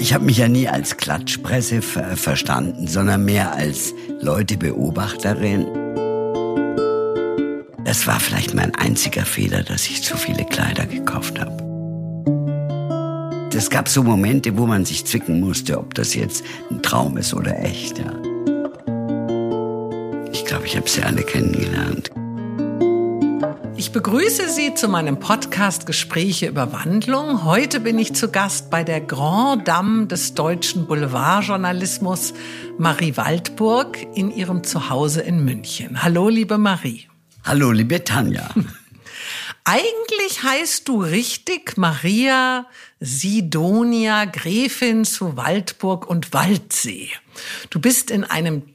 Ich habe mich ja nie als Klatschpresse ver verstanden, sondern mehr als Leutebeobachterin. Das war vielleicht mein einziger Fehler, dass ich zu viele Kleider gekauft habe. Es gab so Momente, wo man sich zwicken musste, ob das jetzt ein Traum ist oder echt. Ja. Ich glaube, ich habe sie alle kennengelernt. Ich begrüße Sie zu meinem Podcast Gespräche über Wandlung. Heute bin ich zu Gast bei der Grand Dame des deutschen Boulevardjournalismus, Marie Waldburg, in ihrem Zuhause in München. Hallo, liebe Marie. Hallo, liebe Tanja. Eigentlich heißt du richtig Maria Sidonia, Gräfin zu Waldburg und Waldsee. Du bist in einem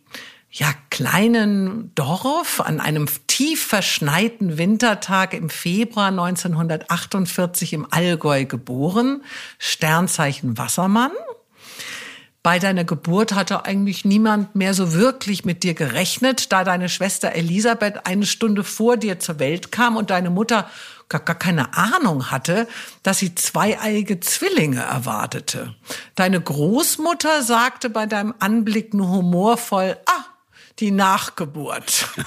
ja, kleinen Dorf an einem tief verschneiten Wintertag im Februar 1948 im Allgäu geboren, Sternzeichen Wassermann. Bei deiner Geburt hatte eigentlich niemand mehr so wirklich mit dir gerechnet, da deine Schwester Elisabeth eine Stunde vor dir zur Welt kam und deine Mutter gar, gar keine Ahnung hatte, dass sie zweieiige Zwillinge erwartete. Deine Großmutter sagte bei deinem Anblick nur humorvoll, ah, die Nachgeburt.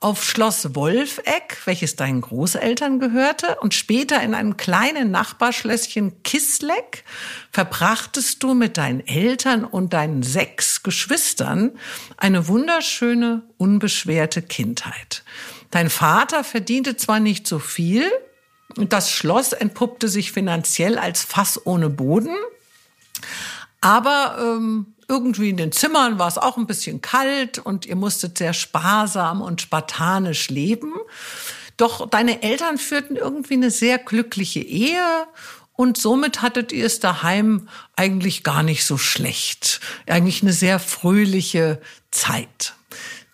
auf Schloss Wolfegg, welches deinen Großeltern gehörte, und später in einem kleinen Nachbarschlösschen Kisleck verbrachtest du mit deinen Eltern und deinen sechs Geschwistern eine wunderschöne, unbeschwerte Kindheit. Dein Vater verdiente zwar nicht so viel, und das Schloss entpuppte sich finanziell als Fass ohne Boden, aber ähm, irgendwie in den Zimmern war es auch ein bisschen kalt und ihr musstet sehr sparsam und spartanisch leben. Doch deine Eltern führten irgendwie eine sehr glückliche Ehe und somit hattet ihr es daheim eigentlich gar nicht so schlecht. Eigentlich eine sehr fröhliche Zeit.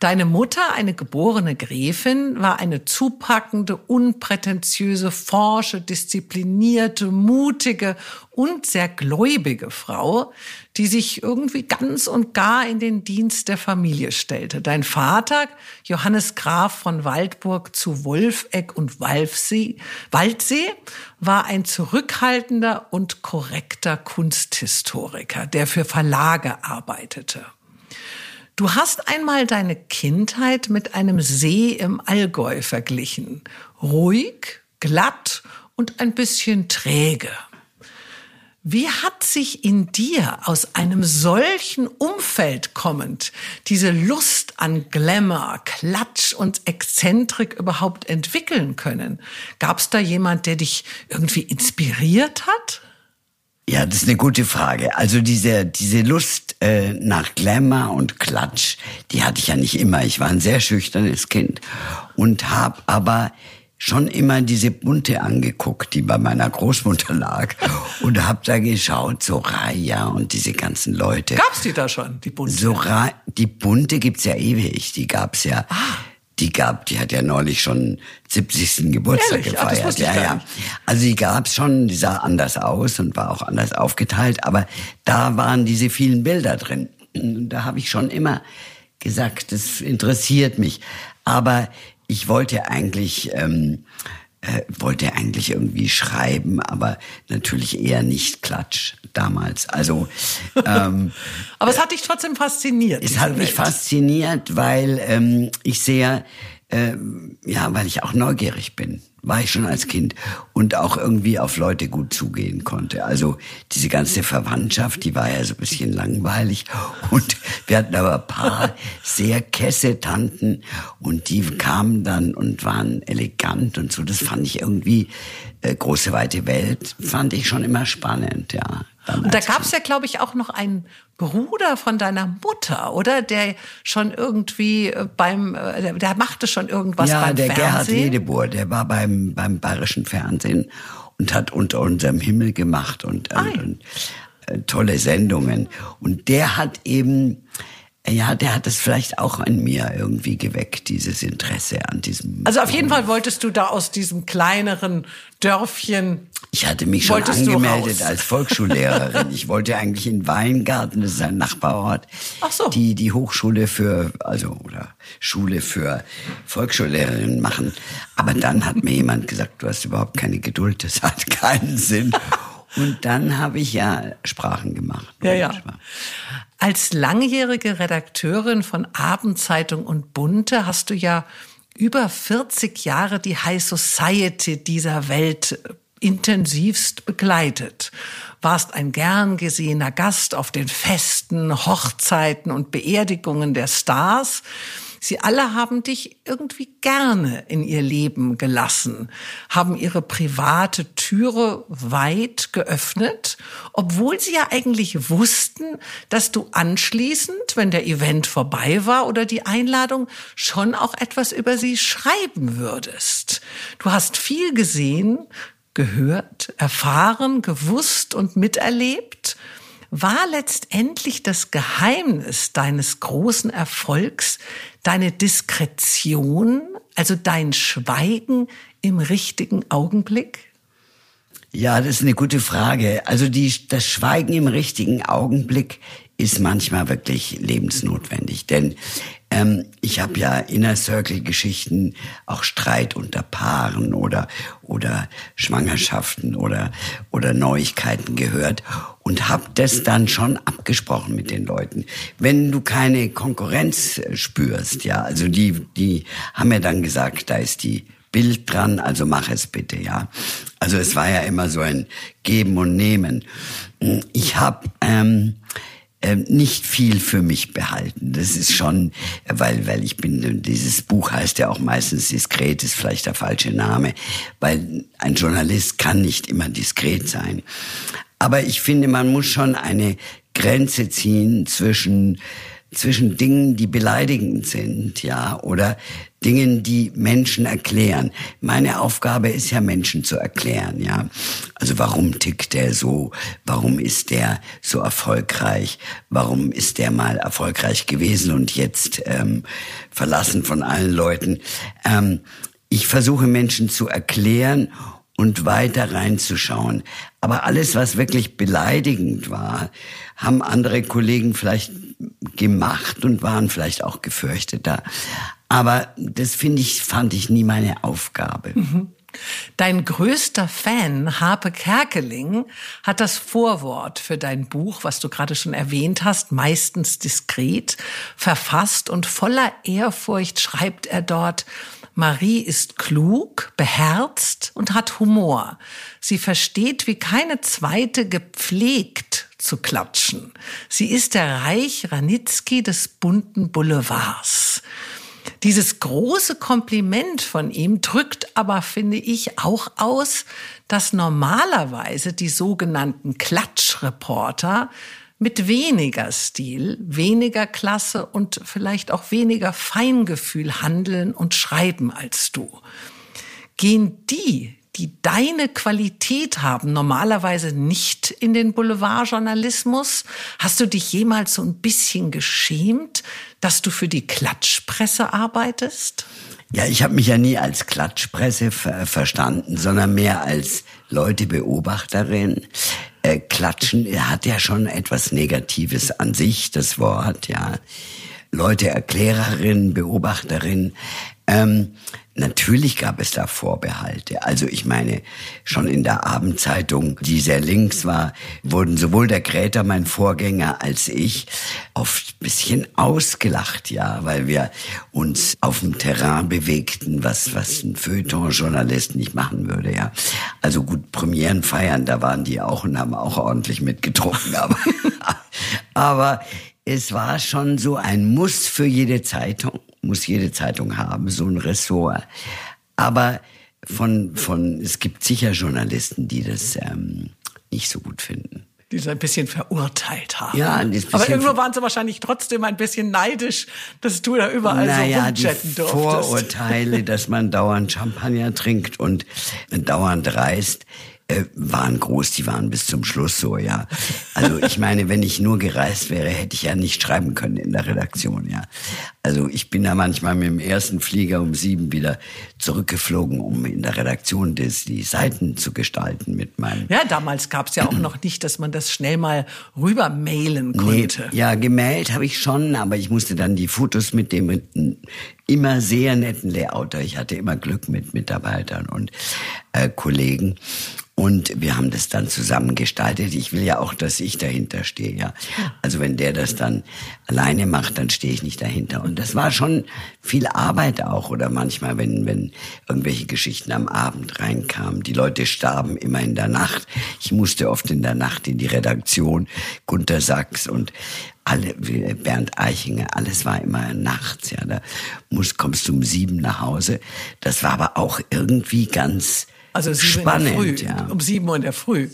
Deine Mutter, eine geborene Gräfin, war eine zupackende, unprätentiöse, forsche, disziplinierte, mutige und sehr gläubige Frau, die sich irgendwie ganz und gar in den Dienst der Familie stellte. Dein Vater, Johannes Graf von Waldburg zu Wolfegg und Walfsee, Waldsee, war ein zurückhaltender und korrekter Kunsthistoriker, der für Verlage arbeitete. Du hast einmal deine Kindheit mit einem See im Allgäu verglichen. Ruhig, glatt und ein bisschen träge. Wie hat sich in dir aus einem solchen Umfeld kommend diese Lust an Glamour, Klatsch und Exzentrik überhaupt entwickeln können? Gab es da jemand, der dich irgendwie inspiriert hat? Ja, das ist eine gute Frage. Also diese, diese Lust äh, nach Glamour und Klatsch, die hatte ich ja nicht immer. Ich war ein sehr schüchternes Kind und habe aber schon immer diese Bunte angeguckt, die bei meiner Großmutter lag und habe da geschaut, Soraya und diese ganzen Leute. Gab's die da schon, die Bunte? Soraya, die Bunte gibt's ja ewig, die gab's ja. Ah die gab, die hat ja neulich schon 70. Geburtstag Ehrlich? gefeiert. Ach, ja, ja. Also die gab's schon, die sah anders aus und war auch anders aufgeteilt, aber da waren diese vielen Bilder drin. Und da habe ich schon immer gesagt, das interessiert mich. Aber ich wollte eigentlich ähm, äh, wollte eigentlich irgendwie schreiben, aber natürlich eher nicht Klatsch damals. Also, ähm, aber es hat dich trotzdem fasziniert. Es hat mich fasziniert, weil ähm, ich sehr, äh, ja, weil ich auch neugierig bin war ich schon als Kind und auch irgendwie auf Leute gut zugehen konnte. Also diese ganze Verwandtschaft, die war ja so ein bisschen langweilig und wir hatten aber ein paar sehr kesse Tanten und die kamen dann und waren elegant und so. Das fand ich irgendwie äh, große weite Welt fand ich schon immer spannend, ja. Und da gab es ja, glaube ich, auch noch einen Bruder von deiner Mutter, oder? Der schon irgendwie äh, beim, äh, der machte schon irgendwas ja, beim der Fernsehen. Gerhard Ledebohr, der war beim, beim bayerischen Fernsehen und hat unter unserem Himmel gemacht und, und, und äh, tolle Sendungen. Und der hat eben ja, der hat es vielleicht auch an mir irgendwie geweckt, dieses Interesse an diesem. Also auf jeden Fall wolltest du da aus diesem kleineren Dörfchen. Ich hatte mich schon angemeldet als Volksschullehrerin. ich wollte eigentlich in Weingarten, das ist ein Nachbarort, Ach so. die die Hochschule für, also oder Schule für Volksschullehrerinnen machen. Aber dann hat mir jemand gesagt, du hast überhaupt keine Geduld, das hat keinen Sinn. Und dann habe ich ja Sprachen gemacht. Ja, ja. Als langjährige Redakteurin von Abendzeitung und Bunte hast du ja über 40 Jahre die High Society dieser Welt intensivst begleitet. Warst ein gern gesehener Gast auf den Festen, Hochzeiten und Beerdigungen der Stars. Sie alle haben dich irgendwie gerne in ihr Leben gelassen, haben ihre private Türe weit geöffnet, obwohl sie ja eigentlich wussten, dass du anschließend, wenn der Event vorbei war oder die Einladung, schon auch etwas über sie schreiben würdest. Du hast viel gesehen, gehört, erfahren, gewusst und miterlebt war letztendlich das Geheimnis deines großen Erfolgs deine Diskretion, also dein Schweigen im richtigen Augenblick? Ja, das ist eine gute Frage. Also die, das Schweigen im richtigen Augenblick ist manchmal wirklich lebensnotwendig. Denn ähm, ich habe ja Inner Circle Geschichten, auch Streit unter Paaren oder oder Schwangerschaften oder oder Neuigkeiten gehört und habe das dann schon abgesprochen mit den Leuten. Wenn du keine Konkurrenz äh, spürst, ja, also die die haben mir dann gesagt, da ist die Bild dran, also mach es bitte, ja. Also es war ja immer so ein Geben und Nehmen. Ich habe ähm, nicht viel für mich behalten. Das ist schon, weil, weil ich bin, dieses Buch heißt ja auch meistens diskret, ist vielleicht der falsche Name, weil ein Journalist kann nicht immer diskret sein. Aber ich finde, man muss schon eine Grenze ziehen zwischen zwischen Dingen, die beleidigend sind, ja, oder Dingen, die Menschen erklären. Meine Aufgabe ist ja, Menschen zu erklären, ja. Also warum tickt der so? Warum ist der so erfolgreich? Warum ist der mal erfolgreich gewesen und jetzt ähm, verlassen von allen Leuten? Ähm, ich versuche Menschen zu erklären und weiter reinzuschauen. Aber alles, was wirklich beleidigend war, haben andere Kollegen vielleicht gemacht und waren vielleicht auch gefürchteter. Aber das finde ich, fand ich nie meine Aufgabe. Mhm. Dein größter Fan, Harpe Kerkeling, hat das Vorwort für dein Buch, was du gerade schon erwähnt hast, meistens diskret, verfasst und voller Ehrfurcht schreibt er dort, Marie ist klug, beherzt und hat Humor. Sie versteht wie keine zweite gepflegt zu klatschen. Sie ist der Reich Ranitzky des bunten Boulevards. Dieses große Kompliment von ihm drückt aber, finde ich, auch aus, dass normalerweise die sogenannten Klatschreporter mit weniger Stil, weniger Klasse und vielleicht auch weniger Feingefühl handeln und schreiben als du. Gehen die, die deine Qualität haben, normalerweise nicht in den Boulevardjournalismus? Hast du dich jemals so ein bisschen geschämt, dass du für die Klatschpresse arbeitest? Ja, ich habe mich ja nie als Klatschpresse ver verstanden, sondern mehr als Leutebeobachterin. Äh, Klatschen hat ja schon etwas Negatives an sich, das Wort, ja. Leute, Erklärerin, Beobachterin. Ähm, Natürlich gab es da Vorbehalte. Also ich meine, schon in der Abendzeitung, die sehr links war, wurden sowohl der Gräter, mein Vorgänger, als ich oft bisschen ausgelacht, ja, weil wir uns auf dem Terrain bewegten, was, was ein Feuilleton-Journalist nicht machen würde, ja. Also gut, Premieren feiern, da waren die auch und haben auch ordentlich mitgetrunken, aber, aber es war schon so ein Muss für jede Zeitung muss jede Zeitung haben, so ein Ressort. Aber von, von, es gibt sicher Journalisten, die das ähm, nicht so gut finden. Die so ein bisschen verurteilt haben. Ja, ein bisschen Aber irgendwo waren sie wahrscheinlich trotzdem ein bisschen neidisch, dass du da überall naja, so rumchatten durftest. Vorurteile, dass man dauernd Champagner trinkt und dauernd reist äh, waren groß, die waren bis zum Schluss so, ja. Also ich meine, wenn ich nur gereist wäre, hätte ich ja nicht schreiben können in der Redaktion, ja. Also ich bin da manchmal mit dem ersten Flieger um sieben wieder zurückgeflogen, um in der Redaktion des, die Seiten zu gestalten mit meinem. Ja, damals gab es ja auch noch nicht, dass man das schnell mal rüber mailen konnte. Nee, ja, gemailt habe ich schon, aber ich musste dann die Fotos mit dem immer sehr netten Layouter. Ich hatte immer Glück mit Mitarbeitern und äh, Kollegen. Und wir haben das dann zusammen gestaltet. Ich will ja auch, dass ich dahinter stehe, ja. Also wenn der das dann alleine macht, dann stehe ich nicht dahinter. Und das war schon viel Arbeit auch. Oder manchmal, wenn, wenn irgendwelche Geschichten am Abend reinkamen. Die Leute starben immer in der Nacht. Ich musste oft in der Nacht in die Redaktion. Gunter Sachs und alle, Bernd Eichinger, alles war immer nachts, ja. Da musst, kommst du um sieben nach Hause. Das war aber auch irgendwie ganz, also sieben Spannend, in der Früh, ja. um sieben Uhr in der Früh.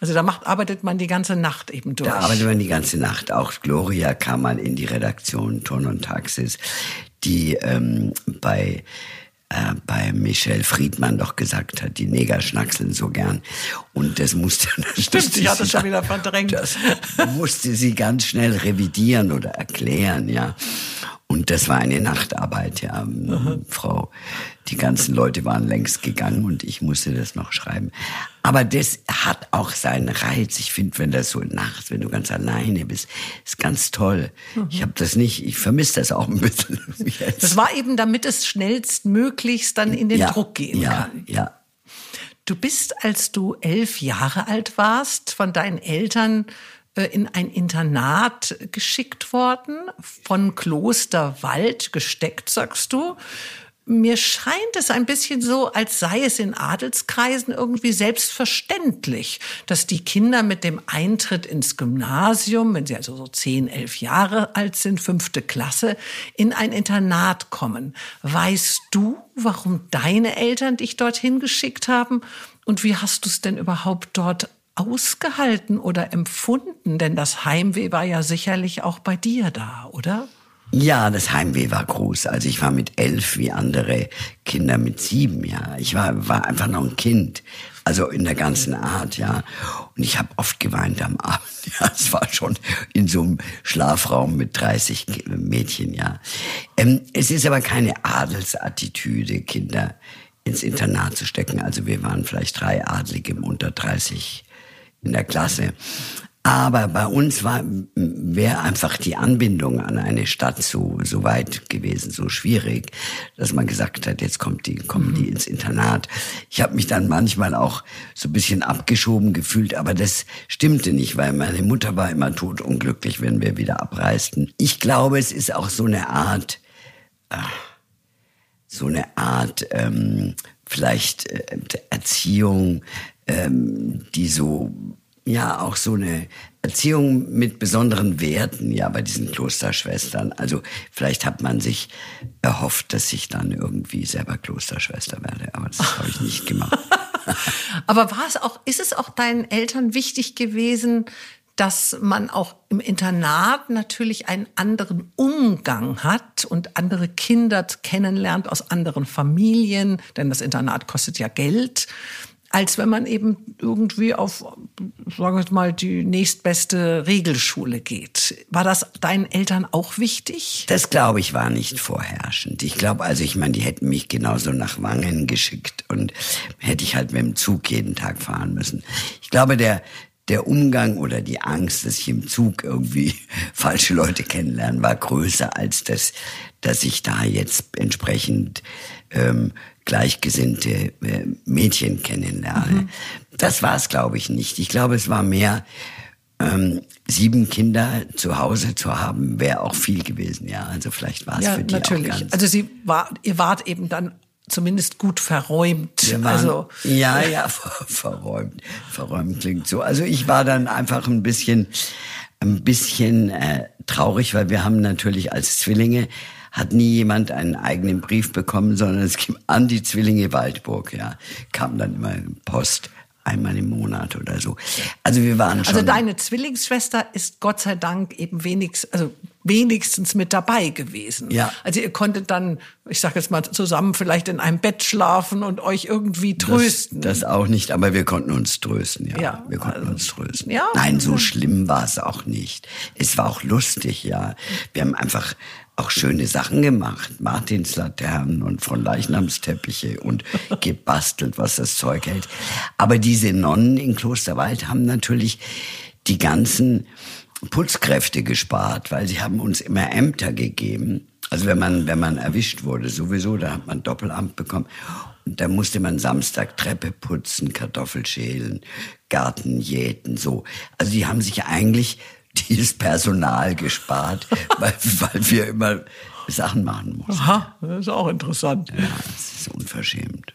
Also da macht, arbeitet man die ganze Nacht eben durch. Da arbeitet man die ganze Nacht. Auch Gloria kam mal in die Redaktion Ton und Taxis, die ähm, bei äh, bei Michel Friedmann doch gesagt hat, die Neger schnackseln so gern. Und das musste... Das Stimmt, ich hatte schon wieder verdrängt. Das musste sie ganz schnell revidieren oder erklären, ja. Und das war eine Nachtarbeit, ja. Mhm. Frau, die ganzen Leute waren längst gegangen und ich musste das noch schreiben. Aber das hat auch seinen Reiz. Ich finde, wenn das so nachts, wenn du ganz alleine bist, ist ganz toll. Mhm. Ich habe das nicht, ich vermisse das auch ein bisschen. Jetzt. Das war eben, damit es schnellstmöglichst dann in den ja, Druck gehen ja, kann. Ja. Du bist, als du elf Jahre alt warst, von deinen Eltern in ein Internat geschickt worden, von Kloster Wald gesteckt, sagst du. Mir scheint es ein bisschen so, als sei es in Adelskreisen irgendwie selbstverständlich, dass die Kinder mit dem Eintritt ins Gymnasium, wenn sie also so zehn, elf Jahre alt sind, fünfte Klasse, in ein Internat kommen. Weißt du, warum deine Eltern dich dorthin geschickt haben? Und wie hast du es denn überhaupt dort ausgehalten oder empfunden? Denn das Heimweh war ja sicherlich auch bei dir da, oder? Ja, das Heimweh war groß. Also ich war mit elf wie andere Kinder mit sieben, ja. Ich war, war einfach noch ein Kind. Also in der ganzen Art, ja. Und ich habe oft geweint am Abend. Ja, es war schon in so einem Schlafraum mit 30 Mädchen, ja. Ähm, es ist aber keine Adelsattitüde, Kinder ins Internat zu stecken. Also wir waren vielleicht drei Adlige unter 30 in der Klasse. Aber bei uns war, wäre einfach die Anbindung an eine Stadt so, so weit gewesen, so schwierig, dass man gesagt hat, jetzt kommt die, kommen die ins Internat. Ich habe mich dann manchmal auch so ein bisschen abgeschoben gefühlt, aber das stimmte nicht, weil meine Mutter war immer totunglücklich, wenn wir wieder abreisten. Ich glaube, es ist auch so eine Art, äh, so eine Art, ähm, vielleicht äh, Erziehung, ähm, die so ja auch so eine Erziehung mit besonderen Werten, ja, bei diesen Klosterschwestern. Also vielleicht hat man sich erhofft, dass ich dann irgendwie selber Klosterschwester werde, aber das habe ich nicht gemacht. aber war es auch, ist es auch deinen Eltern wichtig gewesen, dass man auch im Internat natürlich einen anderen Umgang hat und andere Kinder kennenlernt aus anderen Familien, denn das Internat kostet ja Geld als wenn man eben irgendwie auf, sagen wir mal, die nächstbeste Regelschule geht. War das deinen Eltern auch wichtig? Das glaube ich war nicht vorherrschend. Ich glaube, also ich meine, die hätten mich genauso nach Wangen geschickt und hätte ich halt mit dem Zug jeden Tag fahren müssen. Ich glaube, der der Umgang oder die Angst, dass ich im Zug irgendwie falsche Leute kennenlernen, war größer als das, dass ich da jetzt entsprechend ähm, gleichgesinnte äh, Mädchen kennenlerne. Mhm. Das war es, glaube ich, nicht. Ich glaube, es war mehr, ähm, sieben Kinder zu Hause zu haben, wäre auch viel gewesen. Ja, also vielleicht war es ja, für die natürlich. auch ganz. Also sie war, ihr wart eben dann zumindest gut verräumt. Waren, also ja, ja, ver verräumt. Verräumt klingt so. Also ich war dann einfach ein bisschen, ein bisschen äh, traurig, weil wir haben natürlich als Zwillinge hat nie jemand einen eigenen Brief bekommen, sondern es ging an die Zwillinge Waldburg, ja. Kam dann immer Post einmal im Monat oder so. Also wir waren also schon. Also deine Zwillingsschwester ist Gott sei Dank eben wenigstens, also wenigstens mit dabei gewesen. Ja. Also ihr konntet dann, ich sage jetzt mal zusammen vielleicht in einem Bett schlafen und euch irgendwie trösten. Das, das auch nicht, aber wir konnten uns trösten, ja. ja wir konnten also, uns trösten. Ja. Nein, so schlimm war es auch nicht. Es war auch lustig, ja. Wir haben einfach auch schöne Sachen gemacht. Martinslaternen und von Leichnamsteppiche und gebastelt, was das Zeug hält. Aber diese Nonnen in Klosterwald haben natürlich die ganzen Putzkräfte gespart, weil sie haben uns immer Ämter gegeben. Also wenn man, wenn man erwischt wurde, sowieso, da hat man Doppelamt bekommen. Da musste man Samstag Treppe putzen, Kartoffel schälen, Garten jäten, so. Also die haben sich eigentlich dieses Personal gespart, weil, weil wir immer Sachen machen mussten. Aha, das ist auch interessant. Ja, das ist unverschämt.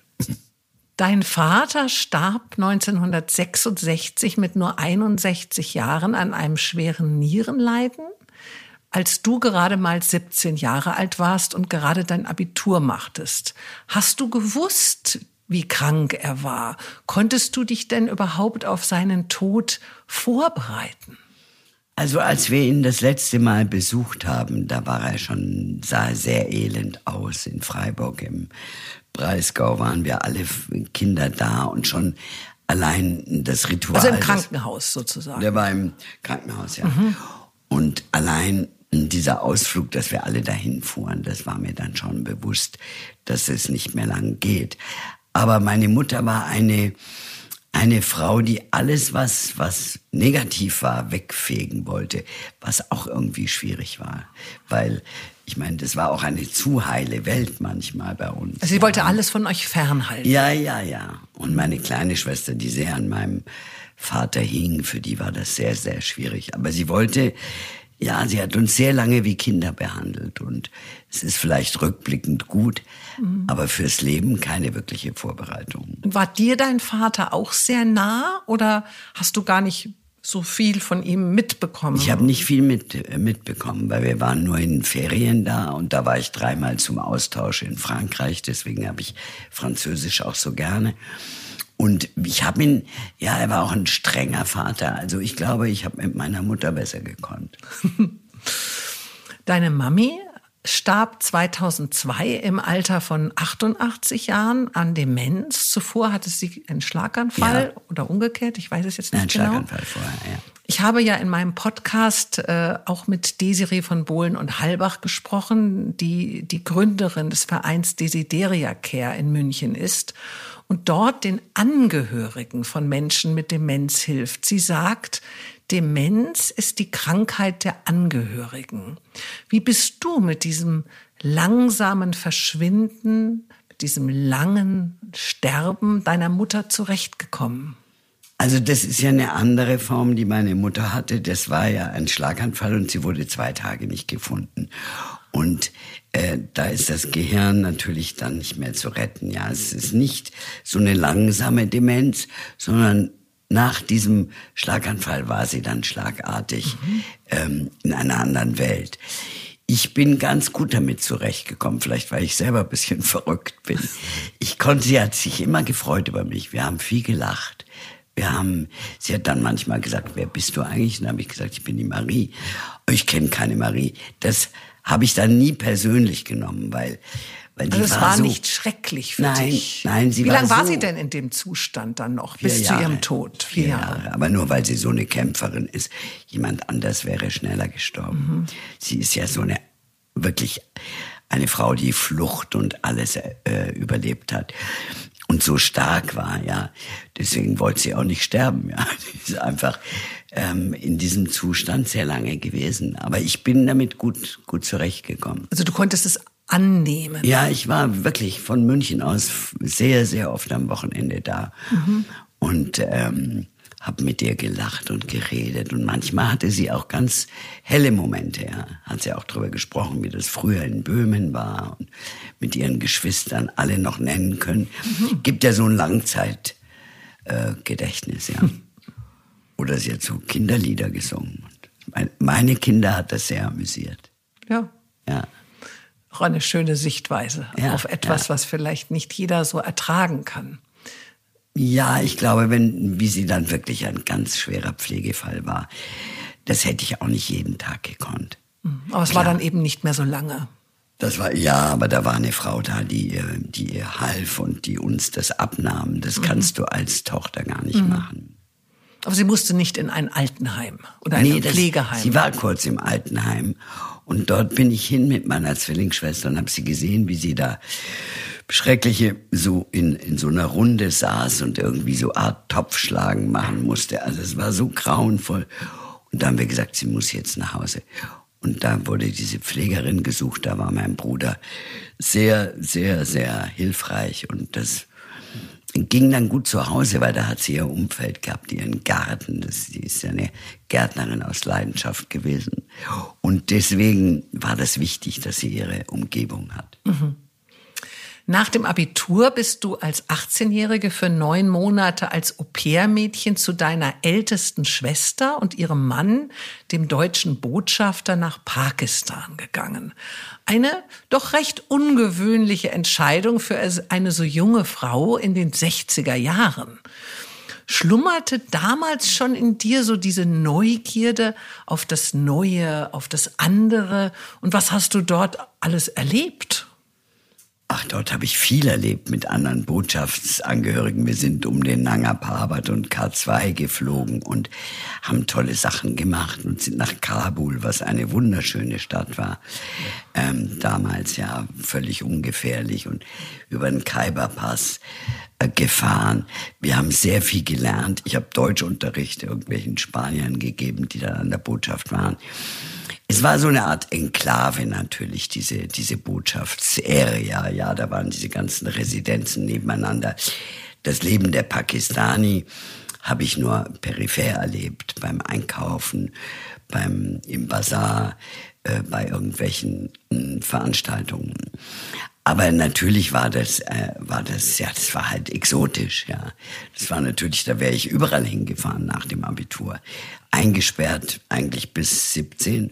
Dein Vater starb 1966 mit nur 61 Jahren an einem schweren Nierenleiden, als du gerade mal 17 Jahre alt warst und gerade dein Abitur machtest. Hast du gewusst, wie krank er war? Konntest du dich denn überhaupt auf seinen Tod vorbereiten? Also als wir ihn das letzte Mal besucht haben, da war er schon, sah sehr elend aus in Freiburg im Breisgau waren wir alle Kinder da und schon allein das Ritual. Also im Krankenhaus sozusagen. Der war im Krankenhaus, ja. Mhm. Und allein dieser Ausflug, dass wir alle dahin fuhren, das war mir dann schon bewusst, dass es nicht mehr lang geht. Aber meine Mutter war eine, eine Frau, die alles, was, was negativ war, wegfegen wollte, was auch irgendwie schwierig war. Weil, ich meine, das war auch eine zu heile Welt manchmal bei uns. Also sie wollte alles von euch fernhalten. Ja, ja, ja. Und meine kleine Schwester, die sehr an meinem Vater hing, für die war das sehr, sehr schwierig. Aber sie wollte, ja, sie hat uns sehr lange wie Kinder behandelt und es ist vielleicht rückblickend gut, mhm. aber fürs Leben keine wirkliche Vorbereitung. War dir dein Vater auch sehr nah oder hast du gar nicht so viel von ihm mitbekommen? Ich habe nicht viel mit, äh, mitbekommen, weil wir waren nur in Ferien da und da war ich dreimal zum Austausch in Frankreich, deswegen habe ich Französisch auch so gerne. Und ich habe ihn, ja, er war auch ein strenger Vater. Also ich glaube, ich habe mit meiner Mutter besser gekonnt. Deine Mami starb 2002 im Alter von 88 Jahren an Demenz. Zuvor hatte sie einen Schlaganfall ja. oder umgekehrt, ich weiß es jetzt nicht Ein genau. Schlaganfall vorher, ja. Ich habe ja in meinem Podcast äh, auch mit Desiree von Bohlen und Halbach gesprochen, die die Gründerin des Vereins Desideria Care in München ist und dort den Angehörigen von Menschen mit Demenz hilft. Sie sagt, Demenz ist die Krankheit der Angehörigen. Wie bist du mit diesem langsamen Verschwinden, mit diesem langen Sterben deiner Mutter zurechtgekommen? Also das ist ja eine andere Form, die meine Mutter hatte. Das war ja ein Schlaganfall und sie wurde zwei Tage nicht gefunden. Und äh, da ist das Gehirn natürlich dann nicht mehr zu retten. Ja, es ist nicht so eine langsame Demenz, sondern nach diesem Schlaganfall war sie dann schlagartig mhm. ähm, in einer anderen Welt. Ich bin ganz gut damit zurechtgekommen, vielleicht weil ich selber ein bisschen verrückt bin. Ich konnte, sie hat sich immer gefreut über mich. Wir haben viel gelacht. Wir haben, sie hat dann manchmal gesagt, wer bist du eigentlich? Und dann habe ich gesagt, ich bin die Marie. Ich kenne keine Marie. Das habe ich dann nie persönlich genommen, weil weil also es war, war so, nicht schrecklich für nein, dich. Nein, sie Wie war lange war so, sie denn in dem Zustand dann noch bis Jahre, zu ihrem Tod? Vier, vier Jahre. Jahre. Aber nur weil sie so eine Kämpferin ist. Jemand anders wäre schneller gestorben. Mhm. Sie ist ja so eine wirklich eine Frau, die Flucht und alles äh, überlebt hat und so stark war, ja. Deswegen wollte sie auch nicht sterben, ja. Sie ist einfach ähm, in diesem Zustand sehr lange gewesen. Aber ich bin damit gut, gut zurechtgekommen. Also du konntest es annehmen. Ja, ich war wirklich von München aus sehr, sehr oft am Wochenende da. Mhm. Und ähm, habe mit ihr gelacht und geredet. Und manchmal hatte sie auch ganz helle Momente. Ja. Hat sie auch darüber gesprochen, wie das früher in Böhmen war und mit ihren Geschwistern alle noch nennen können. Mhm. Gibt ja so ein Langzeitgedächtnis, äh, ja. Oder sie hat so Kinderlieder gesungen. Meine Kinder hat das sehr amüsiert. Ja. Ja. Auch eine schöne Sichtweise ja, auf etwas, ja. was vielleicht nicht jeder so ertragen kann. Ja, ich glaube, wenn, wie sie dann wirklich ein ganz schwerer Pflegefall war, das hätte ich auch nicht jeden Tag gekonnt. Mhm. Aber es Klar. war dann eben nicht mehr so lange. Das war, ja, aber da war eine Frau da, die, die ihr half und die uns das abnahm. Das mhm. kannst du als Tochter gar nicht mhm. machen. Aber sie musste nicht in ein Altenheim oder ein nee, Pflegeheim. Das, sie war kurz im Altenheim. Und dort bin ich hin mit meiner Zwillingsschwester und habe sie gesehen, wie sie da schreckliche so in, in so einer Runde saß und irgendwie so Art Topfschlagen machen musste. Also es war so grauenvoll. Und da haben wir gesagt, sie muss jetzt nach Hause. Und da wurde diese Pflegerin gesucht, da war mein Bruder sehr, sehr, sehr hilfreich und das ging dann gut zu Hause, weil da hat sie ihr Umfeld gehabt, ihren Garten. Das, die ist ja eine Gärtnerin aus Leidenschaft gewesen. Und deswegen war das wichtig, dass sie ihre Umgebung hat. Mhm. Nach dem Abitur bist du als 18-Jährige für neun Monate als Au-pair-Mädchen zu deiner ältesten Schwester und ihrem Mann, dem deutschen Botschafter, nach Pakistan gegangen. Eine doch recht ungewöhnliche Entscheidung für eine so junge Frau in den 60er Jahren. Schlummerte damals schon in dir so diese Neugierde auf das Neue, auf das andere? Und was hast du dort alles erlebt? Ach, dort habe ich viel erlebt mit anderen Botschaftsangehörigen. Wir sind um den Nanga Parbat und K2 geflogen und haben tolle Sachen gemacht und sind nach Kabul, was eine wunderschöne Stadt war. Ähm, damals ja völlig ungefährlich und über den Khyberpass äh, gefahren. Wir haben sehr viel gelernt. Ich habe Deutschunterricht irgendwelchen Spaniern gegeben, die da an der Botschaft waren. Es war so eine Art Enklave natürlich, diese, diese Botschaftsarea. Ja, da waren diese ganzen Residenzen nebeneinander. Das Leben der Pakistani habe ich nur peripher erlebt, beim Einkaufen, beim, im Bazar, äh, bei irgendwelchen äh, Veranstaltungen. Aber natürlich war das, äh, war das, ja, das war halt exotisch, ja. Das war natürlich, da wäre ich überall hingefahren nach dem Abitur. Eingesperrt eigentlich bis 17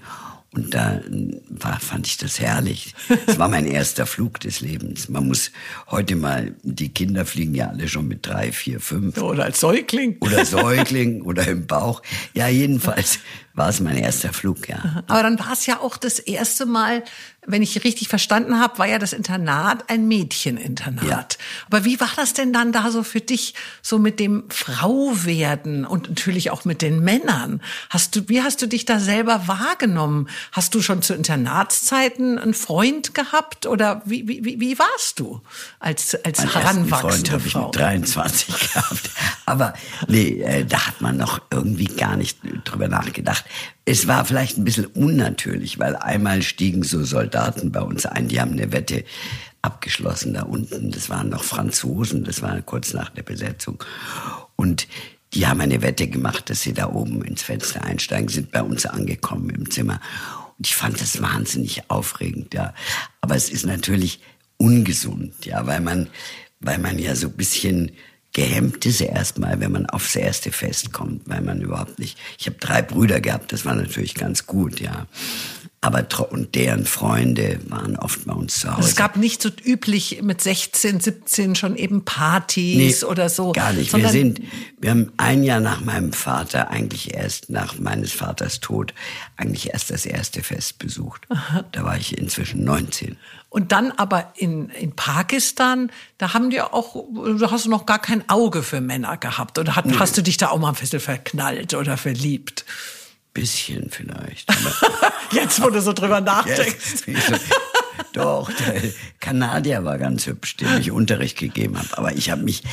und da war, fand ich das herrlich. Es war mein erster Flug des Lebens. Man muss heute mal, die Kinder fliegen ja alle schon mit drei, vier, fünf. Oder als Säugling. Oder Säugling oder im Bauch. Ja, jedenfalls war es mein erster Flug, ja. Aber dann war es ja auch das erste Mal, wenn ich richtig verstanden habe, war ja das Internat ein Mädcheninternat. Ja. Aber wie war das denn dann da so für dich, so mit dem Frauwerden und natürlich auch mit den Männern? Hast du, wie hast du dich da selber wahrgenommen? Hast du schon zu Internatszeiten einen Freund gehabt oder wie, wie, wie, warst du als, als Mein heranwachsende Freund habe ich mit 23 gehabt. Aber nee, äh, da hat man noch irgendwie gar nicht drüber nachgedacht. Es war vielleicht ein bisschen unnatürlich, weil einmal stiegen so Soldaten bei uns ein, die haben eine Wette abgeschlossen da unten. Das waren noch Franzosen, das war kurz nach der Besetzung. Und die haben eine Wette gemacht, dass sie da oben ins Fenster einsteigen, sind bei uns angekommen im Zimmer. Und ich fand das wahnsinnig aufregend, ja. Aber es ist natürlich ungesund, ja, weil man, weil man ja so ein bisschen gehemmt ist erstmal, wenn man aufs erste Fest kommt, weil man überhaupt nicht. Ich habe drei Brüder gehabt, das war natürlich ganz gut, ja. Aber und deren Freunde waren oft bei uns zu Hause. Es gab nicht so üblich mit 16, 17 schon eben Partys nee, oder so. Gar nicht. Wir sind, wir haben ein Jahr nach meinem Vater, eigentlich erst nach meines Vaters Tod, eigentlich erst das erste Fest besucht. Aha. Da war ich inzwischen 19. Und dann aber in, in Pakistan, da haben die auch, da hast du noch gar kein Auge für Männer gehabt. Oder hat, nee. hast du dich da auch mal ein bisschen verknallt oder verliebt? Bisschen vielleicht. Jetzt, wo du so drüber nachdenkst. Yes. Doch, der Kanadier war ganz hübsch, dem ich Unterricht gegeben habe. Aber ich habe mich,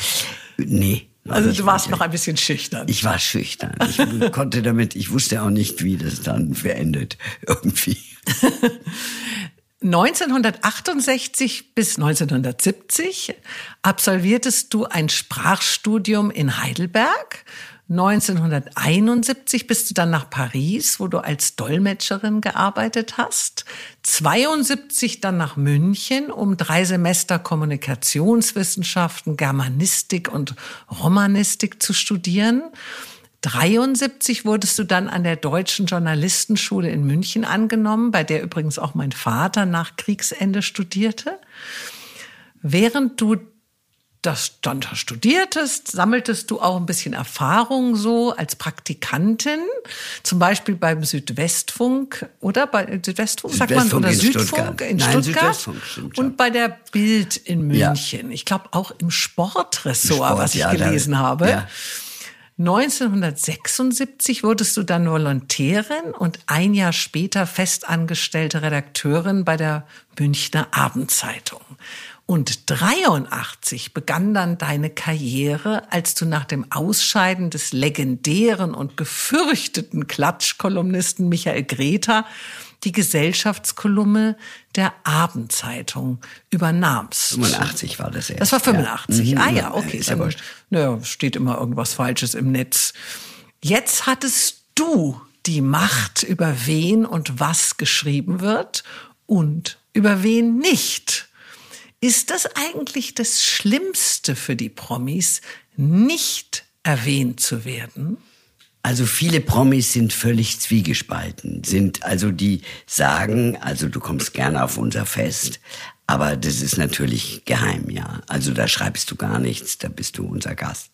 nee. Also du warst noch ein bisschen schüchtern. Ich war schüchtern. Ich konnte damit, ich wusste auch nicht, wie das dann verendet irgendwie. 1968 bis 1970 absolviertest du ein Sprachstudium in Heidelberg 1971 bist du dann nach Paris, wo du als Dolmetscherin gearbeitet hast. 72 dann nach München, um drei Semester Kommunikationswissenschaften, Germanistik und Romanistik zu studieren. 73 wurdest du dann an der Deutschen Journalistenschule in München angenommen, bei der übrigens auch mein Vater nach Kriegsende studierte. Während du das dann studiertest, sammeltest du auch ein bisschen Erfahrung so als Praktikantin, zum Beispiel beim Südwestfunk oder bei Südwestfunk, sagt man, oder in Südfunk Stuttgart. in Nein, Stuttgart stimmt, und bei der Bild in München. Ja. Ich glaube auch im Sportressort, Sport, was ich ja, gelesen da, habe. Ja. 1976 wurdest du dann Volontärin und ein Jahr später festangestellte Redakteurin bei der Münchner Abendzeitung. Und 83 begann dann deine Karriere, als du nach dem Ausscheiden des legendären und gefürchteten Klatschkolumnisten Michael Greta die Gesellschaftskolumne der Abendzeitung übernahmst. 85 war das erst. Das war 85. Ja. Mhm. Ah ja, okay. Ist ja naja, steht immer irgendwas Falsches im Netz. Jetzt hattest du die Macht, über wen und was geschrieben wird und über wen nicht. Ist das eigentlich das Schlimmste für die Promis, nicht erwähnt zu werden? Also viele Promis sind völlig zwiegespalten, sind also die sagen, also du kommst gerne auf unser Fest, aber das ist natürlich geheim, ja. Also da schreibst du gar nichts, da bist du unser Gast.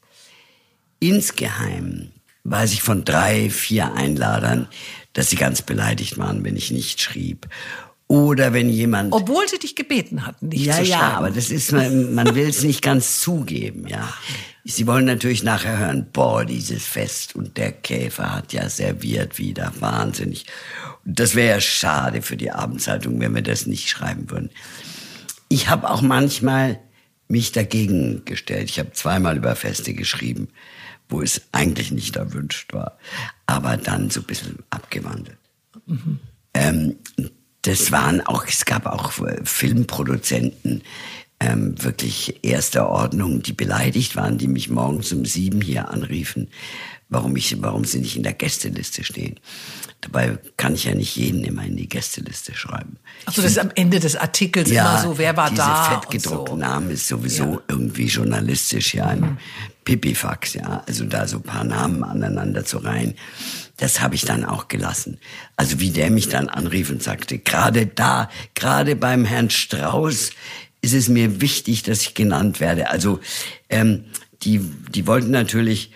Insgeheim weiß ich von drei, vier Einladern, dass sie ganz beleidigt waren, wenn ich nicht schrieb. Oder wenn jemand Obwohl sie dich gebeten hatten, nicht ja, zu ja, schreiben. aber das ist, man, man will es nicht ganz zugeben, ja. Sie wollen natürlich nachher hören, boah, dieses Fest und der Käfer hat ja serviert wieder, wahnsinnig. Und das wäre ja schade für die Abendzeitung, wenn wir das nicht schreiben würden. Ich habe auch manchmal mich dagegen gestellt. Ich habe zweimal über Feste geschrieben, wo es eigentlich nicht erwünscht war, aber dann so ein bisschen abgewandelt. Ähm, das waren auch, es gab auch äh, Filmproduzenten, ähm, wirklich erster Ordnung, die beleidigt waren, die mich morgens um sieben hier anriefen, warum ich, warum sie nicht in der Gästeliste stehen. Dabei kann ich ja nicht jeden immer in die Gästeliste schreiben. Also das ist am Ende des Artikels immer so, wer war diese da fettgedruckten so. Namen ist sowieso Ja. Mhm. irgendwie journalistisch, ja, ein Pipifax, ja. Also da so ein paar Namen aneinander zu reihen. Das habe ich dann auch gelassen. Also wie der mich dann anrief und sagte, gerade da, gerade beim Herrn Strauß ist es mir wichtig, dass ich genannt werde. Also ähm, die, die wollten natürlich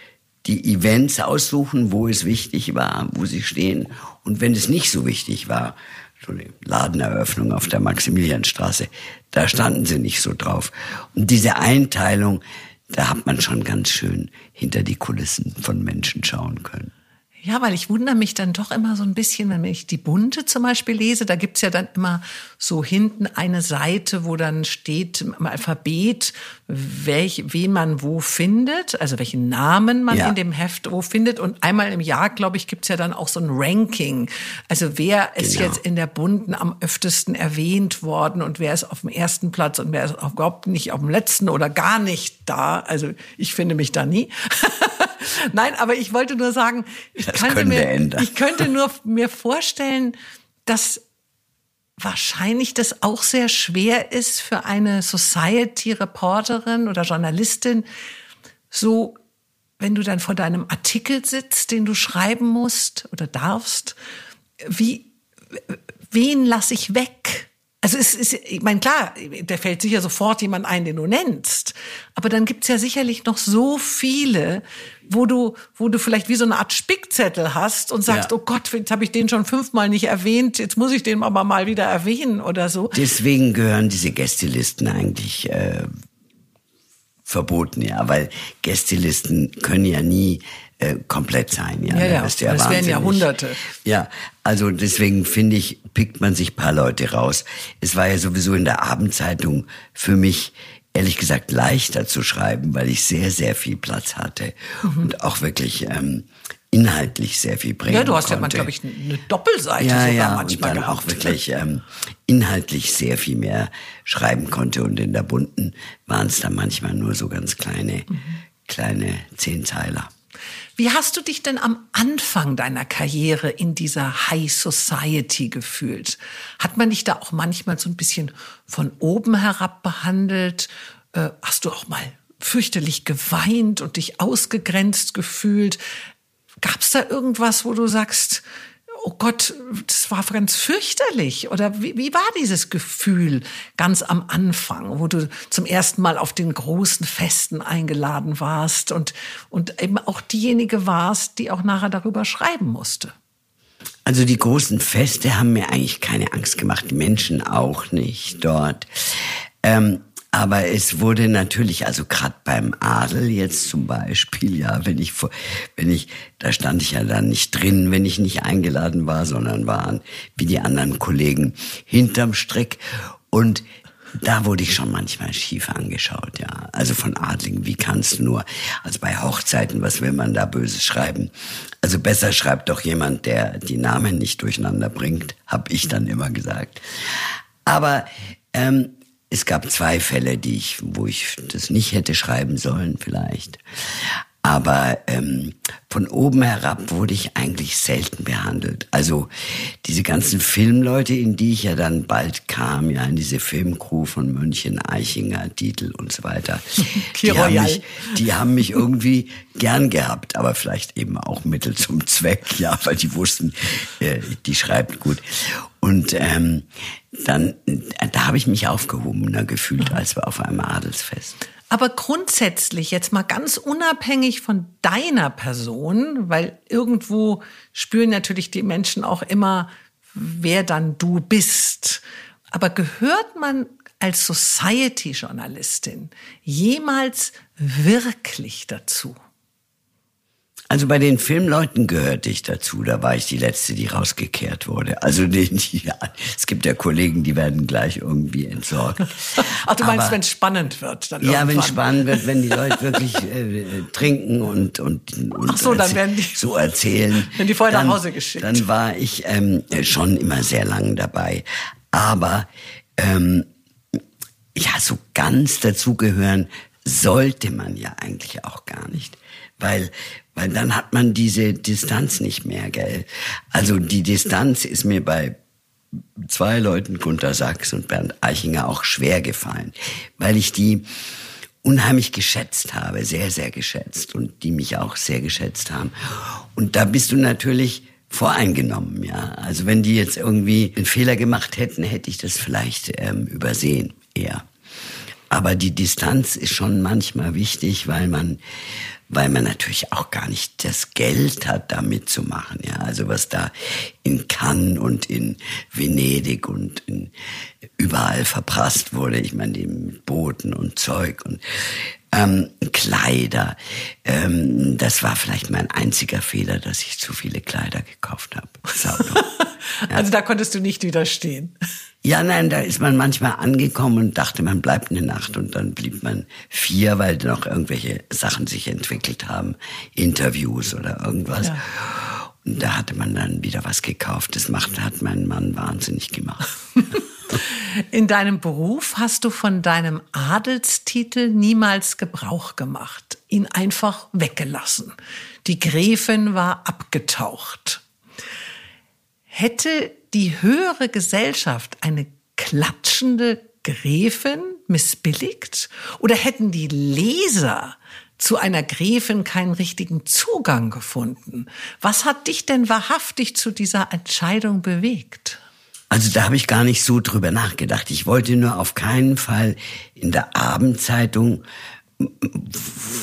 die Events aussuchen, wo es wichtig war, wo sie stehen. Und wenn es nicht so wichtig war, so eine Ladeneröffnung auf der Maximilianstraße, da standen sie nicht so drauf. Und diese Einteilung, da hat man schon ganz schön hinter die Kulissen von Menschen schauen können. Ja, weil ich wundere mich dann doch immer so ein bisschen, wenn ich die Bunte zum Beispiel lese, da gibt's ja dann immer so hinten eine Seite, wo dann steht im Alphabet, welch, wen man wo findet, also welchen Namen man Ja. in dem Heft wo findet. Und einmal im Jahr, glaube ich, gibt's ja dann auch so ein Ranking. Also wer ist Genau. jetzt in der Bunten am öftesten erwähnt worden und wer ist auf dem ersten Platz und wer ist überhaupt nicht auf dem letzten oder gar nicht da. Also ich finde mich da nie. Nein, aber ich wollte nur sagen, ich Das könnte mir, ändern. ich könnte nur mir vorstellen, dass wahrscheinlich das auch sehr schwer ist für eine Society-Reporterin oder Journalistin, so, wenn du dann vor deinem Artikel sitzt, den du schreiben musst oder darfst, wie, wen lasse ich weg? Also es ist, ich meine, klar, da fällt sicher sofort jemand ein, den du nennst. Aber dann gibt's ja sicherlich noch so viele, wo du, wo du vielleicht wie so eine Art Spickzettel hast und sagst, Ja. oh Gott, jetzt habe ich den schon fünfmal nicht erwähnt, jetzt muss ich den aber mal wieder erwähnen oder so. Deswegen gehören diese Gästelisten eigentlich äh, verboten, ja, weil Gästelisten können ja nie äh, komplett sein, ja. Ja, Da ja, du ja das wären. Jahrhunderte. Ja, also deswegen finde ich, pickt man sich paar Leute raus. Es war ja sowieso in der Abendzeitung für mich ehrlich gesagt leichter zu schreiben, weil ich sehr, sehr viel Platz hatte Mhm. und auch wirklich ähm, inhaltlich sehr viel bringen Ja, du hast ja konnte. mal, glaube ich, eine Doppelseite Ja, sogar ja, manchmal und dann gehabt. auch wirklich ähm, inhaltlich sehr viel mehr schreiben konnte. Und in der Bunten waren es dann manchmal nur so ganz kleine, Mhm. kleine Zehnzeiler. Wie hast du dich denn am Anfang deiner Karriere in dieser High Society gefühlt? Hat man dich da auch manchmal so ein bisschen von oben herab behandelt? Äh, hast du auch mal fürchterlich geweint und dich ausgegrenzt gefühlt? Gab es da irgendwas, wo du sagst, oh Gott, das war ganz fürchterlich? Oder wie, wie war dieses Gefühl ganz am Anfang, wo du zum ersten Mal auf den großen Festen eingeladen warst und, und eben auch diejenige warst, die auch nachher darüber schreiben musste? Also die großen Feste haben mir eigentlich keine Angst gemacht, die Menschen auch nicht dort. Ähm, aber es wurde natürlich, also gerade beim Adel jetzt zum Beispiel, ja, wenn ich wenn ich, da stand ich ja dann nicht drin, wenn ich nicht eingeladen war, sondern waren wie die anderen Kollegen hinterm Strick. Und da wurde ich schon manchmal schief angeschaut, ja. Also von Adligen, wie kannst du nur? Also bei Hochzeiten, was will man da Böses schreiben? Also besser schreibt doch jemand, der die Namen nicht durcheinander bringt, habe ich dann immer gesagt. Aber ähm, es gab zwei Fälle, die ich, wo ich das nicht hätte schreiben sollen, vielleicht. Aber ähm, von oben herab wurde ich eigentlich selten behandelt. Also diese ganzen Filmleute, in die ich ja dann bald kam, ja, in diese Filmcrew von München, Eichinger, Titel und so weiter. die, haben mich, die haben mich irgendwie gern gehabt, aber vielleicht eben auch Mittel zum Zweck, ja, weil die wussten, äh, die schreibt gut. Und ähm, dann, da habe ich mich aufgehobener gefühlt als auf einem Adelsfest. Aber grundsätzlich, jetzt mal ganz unabhängig von deiner Person, weil irgendwo spüren natürlich die Menschen auch immer, wer dann du bist. Aber gehört man als Society-Journalistin jemals wirklich dazu? Also bei den Filmleuten gehörte ich dazu. Da war ich die Letzte, die rausgekehrt wurde. Also die, die, ja, es gibt ja Kollegen, die werden gleich irgendwie entsorgt. Ach, du meinst, wenn es spannend wird? Dann ja, wenn es spannend wird, wenn die Leute wirklich äh, trinken und, und, und Ach so, dann werden die, so erzählen. Wenn die vorher dann, nach Hause geschickt. Dann war ich ähm, schon immer sehr lang dabei. Aber ähm, ja, so ganz dazugehören sollte man ja eigentlich auch gar nicht. Weil weil dann hat man diese Distanz nicht mehr, gell? Also die Distanz ist mir bei zwei Leuten, Gunter Sachs und Bernd Eichinger, auch schwer gefallen, weil ich die unheimlich geschätzt habe, sehr, sehr geschätzt und die mich auch sehr geschätzt haben. Und da bist du natürlich voreingenommen, ja. Also wenn die jetzt irgendwie einen Fehler gemacht hätten, hätte ich das vielleicht ähm, übersehen, eher. Aber die Distanz ist schon manchmal wichtig, weil man weil man natürlich auch gar nicht das Geld hat, da mitzumachen. Ja, also was da in Cannes und in Venedig und in überall verprasst wurde. Ich meine, die mit Booten und Zeug und ähm, Kleider. Ähm, das war vielleicht mein einziger Fehler, dass ich zu viele Kleider gekauft habe. ja. Also da konntest du nicht widerstehen. Ja, nein, da ist man manchmal angekommen und dachte, man bleibt eine Nacht und dann blieb man vier, weil noch irgendwelche Sachen sich entwickelt haben, Interviews oder irgendwas. Ja. Und da hatte man dann wieder was gekauft. Das macht, hat mein Mann wahnsinnig gemacht. In deinem Beruf hast du von deinem Adelstitel niemals Gebrauch gemacht, ihn einfach weggelassen. Die Gräfin war abgetaucht. Hätte die höhere Gesellschaft eine klatschende Gräfin missbilligt? Oder hätten die Leser zu einer Gräfin keinen richtigen Zugang gefunden? Was hat dich denn wahrhaftig zu dieser Entscheidung bewegt? Also da habe ich gar nicht so drüber nachgedacht. Ich wollte nur auf keinen Fall in der Abendzeitung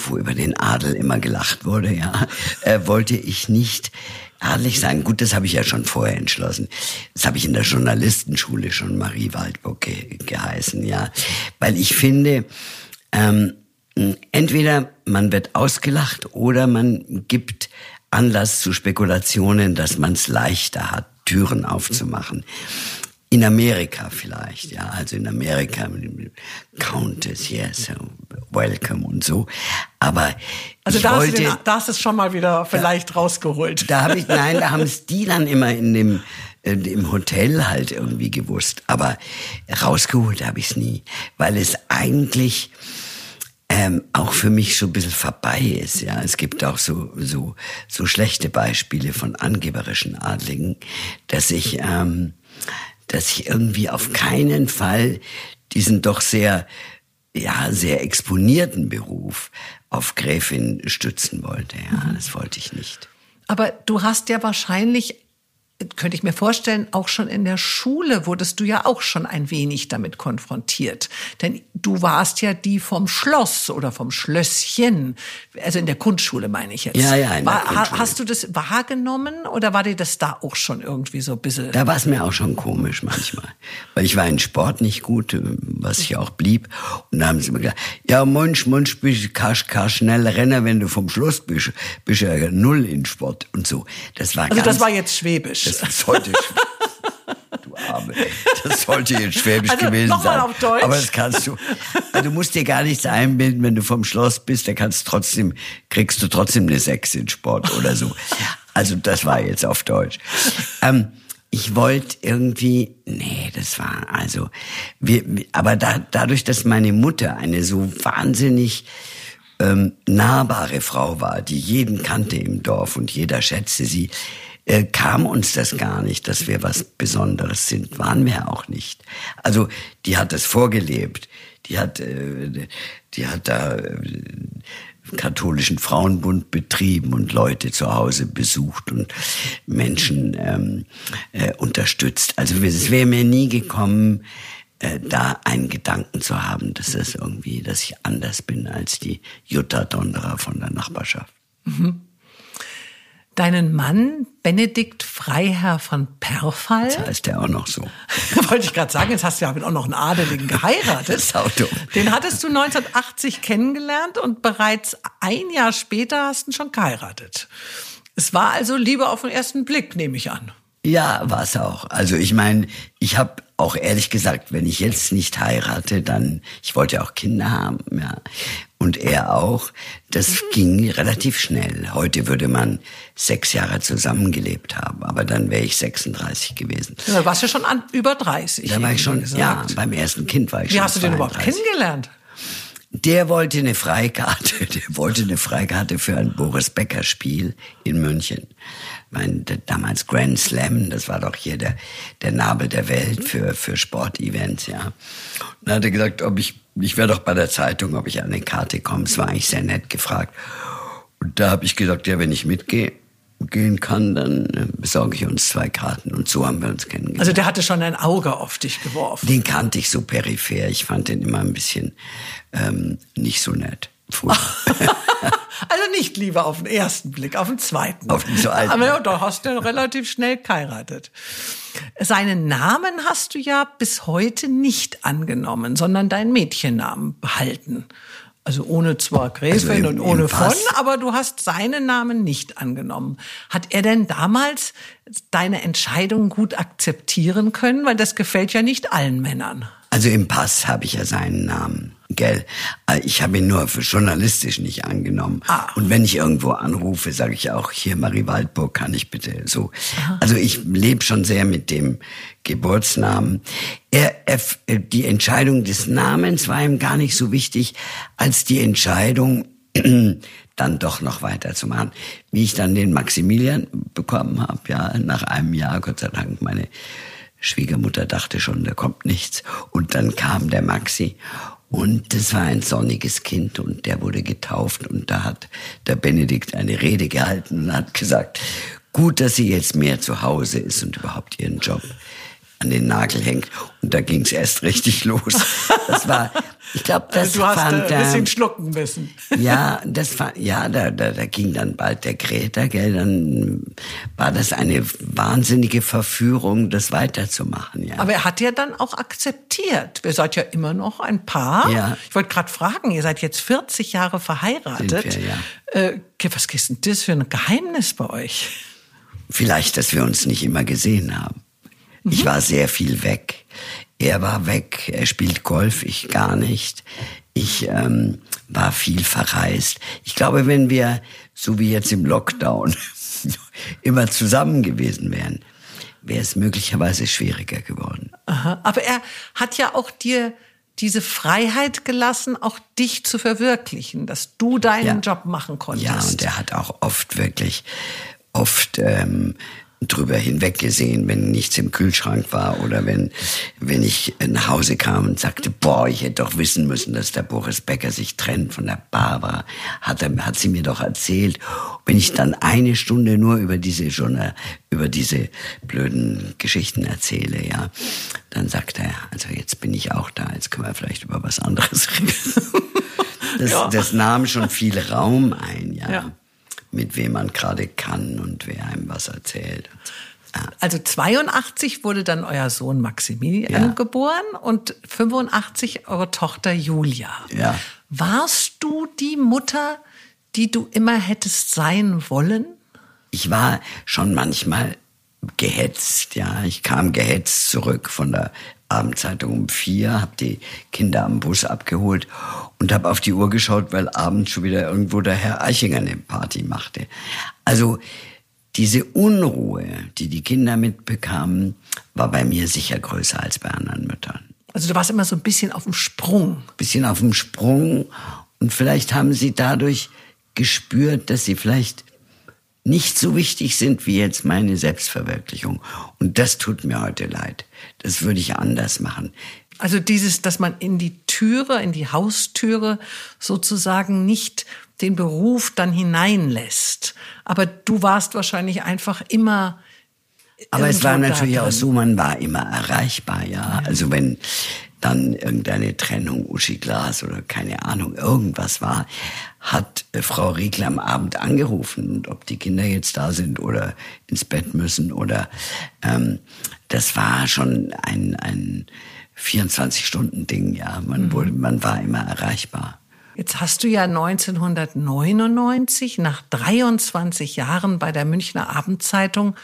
wo über den Adel immer gelacht wurde, ja, äh, wollte ich nicht adelig sein. Gut, das habe ich ja schon vorher entschlossen. Das habe ich in der Journalistenschule schon Marie Waldburg ge geheißen, ja. Weil ich finde, ähm, entweder man wird ausgelacht oder man gibt Anlass zu Spekulationen, dass man es leichter hat, Türen aufzumachen. In Amerika vielleicht, ja, also in Amerika, Countess, yes, welcome und so. Aber also da, wollte, hast du den, da hast es schon mal wieder vielleicht da, rausgeholt. Da habe ich, nein, da haben es die dann immer in dem im Hotel halt irgendwie gewusst. Aber rausgeholt habe ich es nie, weil es eigentlich ähm, auch für mich so ein bisschen vorbei ist. Ja, es gibt auch so so so schlechte Beispiele von angeberischen Adligen, dass ich ähm, dass ich irgendwie auf keinen Fall diesen doch sehr, ja, sehr exponierten Beruf auf Gräfin stützen wollte. Ja, mhm. das wollte ich nicht. Aber du hast ja wahrscheinlich könnte ich mir vorstellen, auch schon in der Schule wurdest du ja auch schon ein wenig damit konfrontiert. Denn du warst ja die vom Schloss oder vom Schlösschen. Also in der Grundschule meine ich jetzt. Ja, ja, in war, der Grundschule. Hast du das wahrgenommen oder war dir das da auch schon irgendwie so ein bisschen? Da war es mir auch schon komisch manchmal. Weil ich war in Sport nicht gut, was ich auch blieb. Und da haben sie mir gesagt, ja, Mensch, Mensch, bist, kannst, kannst schnell rennen, wenn du vom Schloss bist. Bist ja null in Sport und so. Das war also das war jetzt Schwäbisch. Das heute. du Arme. Das sollte jetzt Schwäbisch also, gewesen noch sein. Auf Deutsch. Aber das kannst du. Also du musst dir gar nichts einbilden, wenn du vom Schloss bist, da kannst trotzdem, kriegst du trotzdem eine Sechs in Sport oder so. Also das war jetzt auf Deutsch. Ähm, ich wollte irgendwie, nee, das war also, wir, aber da, dadurch, dass meine Mutter eine so wahnsinnig ähm, nahbare Frau war, die jeden kannte im Dorf und jeder schätzte sie, äh, kam uns das gar nicht, dass wir was Besonderes sind, waren wir auch nicht. Also die hat das vorgelebt, die hat, äh, die hat da äh, katholischen Frauenbund betrieben und Leute zu Hause besucht und Menschen ähm, äh, unterstützt. Also es wäre mir nie gekommen, äh, da einen Gedanken zu haben, dass das irgendwie, dass ich anders bin als die Jutta Donderer von der Nachbarschaft. Mhm deinen Mann Benedikt Freiherr von Perfall. Das heißt der auch noch so. Wollte ich gerade sagen, jetzt hast du ja auch noch einen Adeligen geheiratet. das dumm. Den hattest du 1980 kennengelernt und bereits ein Jahr später hast du ihn schon geheiratet. Es war also Liebe auf den ersten Blick, nehme ich an. Ja, war es auch. Also ich meine, ich habe auch ehrlich gesagt, wenn ich jetzt nicht heirate, dann, ich wollte auch Kinder haben, ja und er auch. Das ging relativ schnell. Heute würde man sechs Jahre zusammengelebt haben, aber dann wäre ich 36 gewesen. Da warst du schon an, über 30. Da war ich schon, gesagt. ja, beim ersten Kind war ich Wie schon. Wie hast du den überhaupt kennengelernt? Der wollte eine Freikarte, der wollte eine Freikarte für ein Boris Becker Spiel in München. Mein, damals Grand Slam, das war doch hier der, der Nabel der Welt für, für Sportevents, ja. Und dann hat er gesagt, ob ich ich wäre doch bei der Zeitung, ob ich an eine Karte komme. Es war eigentlich sehr nett gefragt. Und da habe ich gesagt, ja, wenn ich mitgehe, gehen kann, dann äh, besorge ich uns zwei Karten. Und so haben wir uns kennengelernt. Also der hatte schon ein Auge auf dich geworfen. Den kannte ich so peripher. Ich fand den immer ein bisschen ähm, nicht so nett. also nicht lieber auf den ersten Blick, auf den zweiten. Auf den zweiten. Aber da hast du relativ schnell geheiratet. Seinen Namen hast du ja bis heute nicht angenommen, sondern deinen Mädchennamen behalten. Also ohne zwar Gräfin also und ohne von, aber du hast seinen Namen nicht angenommen. Hat er denn damals deine Entscheidung gut akzeptieren können? Weil das gefällt ja nicht allen Männern. Also im Pass habe ich ja seinen Namen. Gell? Äh, ich habe ihn nur für journalistisch nicht angenommen. Ah. Und wenn ich irgendwo anrufe, sage ich auch, hier Marie Waldburg, kann ich bitte so. Aha. Also ich lebe schon sehr mit dem Geburtsnamen. Er, er, die Entscheidung des Namens war ihm gar nicht so wichtig, als die Entscheidung, dann doch noch weiterzumachen. Wie ich dann den Maximilian bekommen habe, ja, nach einem Jahr, Gott sei Dank, meine Schwiegermutter dachte schon, da kommt nichts. Und dann kam der Maxi und das war ein sonniges Kind und der wurde getauft und da hat der Benedikt eine Rede gehalten und hat gesagt, gut, dass sie jetzt mehr zu Hause ist und überhaupt ihren Job an den Nagel hängt. Und da ging es erst richtig los. Das war, ich glaube, das du hast fand, ein bisschen schlucken müssen. Ja, das war, ja, da, da, da ging dann bald der Greta, gell, dann war das eine wahnsinnige Verführung, das weiterzumachen, ja. Aber er hat ja dann auch akzeptiert. Wir seid ja immer noch ein Paar. Ja. Ich wollte gerade fragen, ihr seid jetzt 40 Jahre verheiratet. Sind wir, ja. Äh, was ist denn das für ein Geheimnis bei euch? Vielleicht, dass wir uns nicht immer gesehen haben. Mhm. Ich war sehr viel weg. Er war weg, er spielt Golf, ich gar nicht. Ich ähm, war viel verreist. Ich glaube, wenn wir, so wie jetzt im Lockdown, immer zusammen gewesen wären, wäre es möglicherweise schwieriger geworden. Aha. Aber er hat ja auch dir diese Freiheit gelassen, auch dich zu verwirklichen, dass du deinen ja. Job machen konntest. Ja, und er hat auch oft wirklich, oft ähm, drüber hinweggesehen, wenn nichts im Kühlschrank war oder wenn, wenn ich nach Hause kam und sagte, boah, ich hätte doch wissen müssen, dass der Boris Becker sich trennt von der Barbara. Hat, er, hat sie mir doch erzählt. Wenn ich dann eine Stunde nur über diese, Journal, über diese blöden Geschichten erzähle, ja, dann sagt er, also jetzt bin ich auch da, jetzt können wir vielleicht über was anderes reden. Das, ja. das nahm schon viel Raum ein, ja. ja mit wem man gerade kann und wer einem was erzählt. Ja. Also 82 wurde dann euer Sohn Maximilian ja. geboren und 85 eure Tochter Julia. Ja. Warst du die Mutter, die du immer hättest sein wollen? Ich war schon manchmal gehetzt, ja. Ich kam gehetzt zurück von der Abendzeitung um vier, habe die Kinder am Bus abgeholt und habe auf die Uhr geschaut, weil abends schon wieder irgendwo der Herr Eichinger eine Party machte. Also diese Unruhe, die die Kinder mitbekamen, war bei mir sicher größer als bei anderen Müttern. Also du warst immer so ein bisschen auf dem Sprung. Bisschen auf dem Sprung und vielleicht haben sie dadurch gespürt, dass sie vielleicht nicht so wichtig sind wie jetzt meine Selbstverwirklichung. Und das tut mir heute leid. Das würde ich anders machen. Also dieses, dass man in die Türe, in die Haustüre sozusagen nicht den Beruf dann hineinlässt. Aber du warst wahrscheinlich einfach immer. Aber es war natürlich auch so, man war immer erreichbar, ja. Also wenn dann irgendeine Trennung, Uschi Glas oder keine Ahnung, irgendwas war, hat äh, Frau Riegler am Abend angerufen und ob die Kinder jetzt da sind oder ins Bett müssen oder ähm, das war schon ein, ein 24-Stunden-Ding, ja. Man, mhm. wurde, man war immer erreichbar. Jetzt hast du ja 1999 nach 23 Jahren bei der Münchner Abendzeitung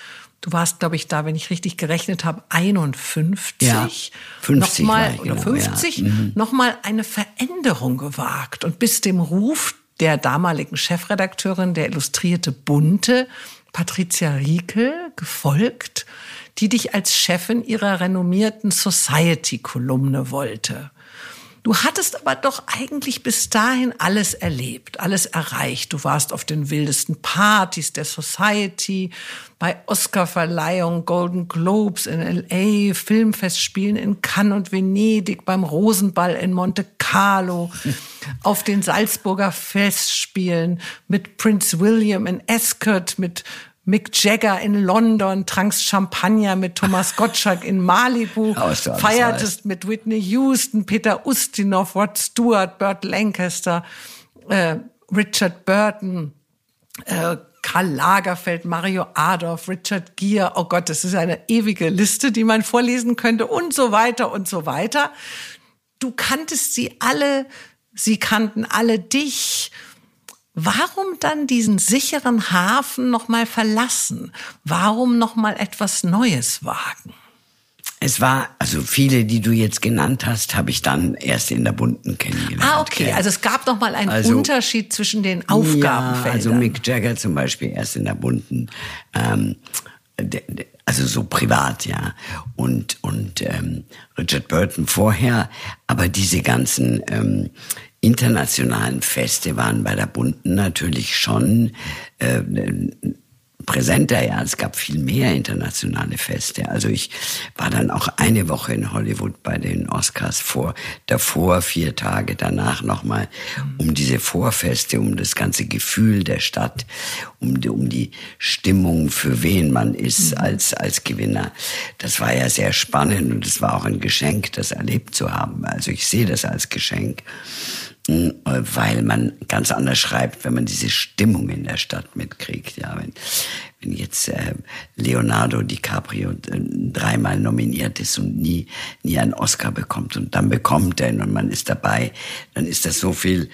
Du warst, glaube ich, da, wenn ich richtig gerechnet habe, 51. Ja, 50 nochmal, oder 50, ja. mhm. nochmal eine Veränderung gewagt und bis dem Ruf der damaligen Chefredakteurin der Illustrierte Bunte, Patricia Riekel, gefolgt, die dich als Chefin ihrer renommierten Society-Kolumne wollte. Du hattest aber doch eigentlich bis dahin alles erlebt, alles erreicht. Du warst auf den wildesten Partys der Society, bei Oscarverleihung, Golden Globes in LA, Filmfestspielen in Cannes und Venedig, beim Rosenball in Monte Carlo, auf den Salzburger Festspielen mit Prince William in Ascot, mit Mick Jagger in London, trankst Champagner mit Thomas Gottschalk in Malibu, feiertest mit Whitney Houston, Peter Ustinov, Rod Stewart, Burt Lancaster, äh, Richard Burton, äh, Karl Lagerfeld, Mario Adolf, Richard Gere. Oh Gott, das ist eine ewige Liste, die man vorlesen könnte und so weiter und so weiter. Du kanntest sie alle, sie kannten alle dich. Warum dann diesen sicheren Hafen noch mal verlassen? Warum noch mal etwas Neues wagen? Es war, also viele, die du jetzt genannt hast, habe ich dann erst in der Bunten kennengelernt. Ah, okay. Also es gab noch mal einen also, Unterschied zwischen den Aufgabenfeldern. Ja, also Mick Jagger zum Beispiel erst in der Bunten. Ähm, also so privat, ja. Und, und ähm, Richard Burton vorher. Aber diese ganzen ähm, internationalen Feste waren bei der Bunten natürlich schon äh, präsenter, ja. Es gab viel mehr internationale Feste. Also ich war dann auch eine Woche in Hollywood bei den Oscars vor, davor vier Tage, danach nochmal, um diese Vorfeste, um das ganze Gefühl der Stadt, um die, um die Stimmung, für wen man ist mhm. als, als Gewinner. Das war ja sehr spannend und es war auch ein Geschenk, das erlebt zu haben. Also ich sehe das als Geschenk weil man ganz anders schreibt, wenn man diese Stimmung in der Stadt mitkriegt. Ja, wenn, wenn jetzt äh, Leonardo DiCaprio äh, dreimal nominiert ist und nie nie einen Oscar bekommt und dann bekommt er ihn und man ist dabei, dann ist das so viel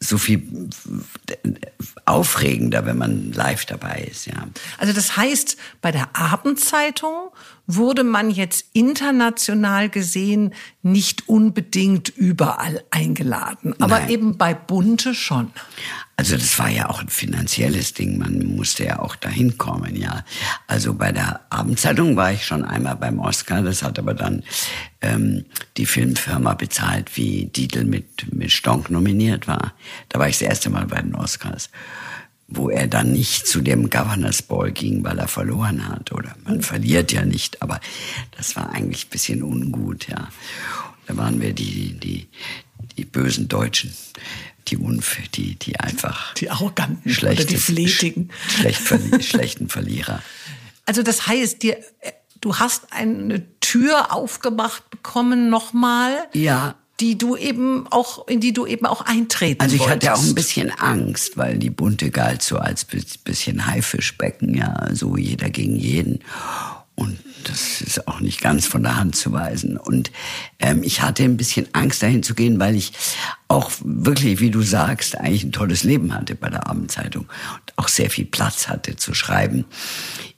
so viel aufregender, wenn man live dabei ist, ja. Also das heißt, bei der Abendzeitung wurde man jetzt international gesehen nicht unbedingt überall eingeladen, aber Nein. eben bei Bunte schon. Also das war ja auch ein finanzielles Ding, man musste ja auch dahin kommen, ja. Also bei der Abendzeitung war ich schon einmal beim Oscar, das hat aber dann ähm, die Filmfirma bezahlt, wie Dietl mit, mit Stonk nominiert war. Da war ich das erste Mal bei den Oscars wo er dann nicht zu dem Governors Ball ging, weil er verloren hat. Oder man verliert ja nicht, aber das war eigentlich ein bisschen ungut, ja. Da waren wir die, die, die bösen Deutschen, die Unf die, die einfach. Die arroganten oder die fletigen. Schlecht, schlechten Verlierer. Also das heißt, dir, du hast eine Tür aufgemacht bekommen nochmal. Ja die du eben auch, in die du eben auch eintreten Also ich wolltest. hatte auch ein bisschen Angst, weil die Bunte galt so als bisschen Haifischbecken, ja, so jeder gegen jeden. Und das ist auch nicht ganz von der Hand zu weisen. Und ähm, ich hatte ein bisschen Angst, dahin zu gehen, weil ich auch wirklich, wie du sagst, eigentlich ein tolles Leben hatte bei der Abendzeitung und auch sehr viel Platz hatte zu schreiben.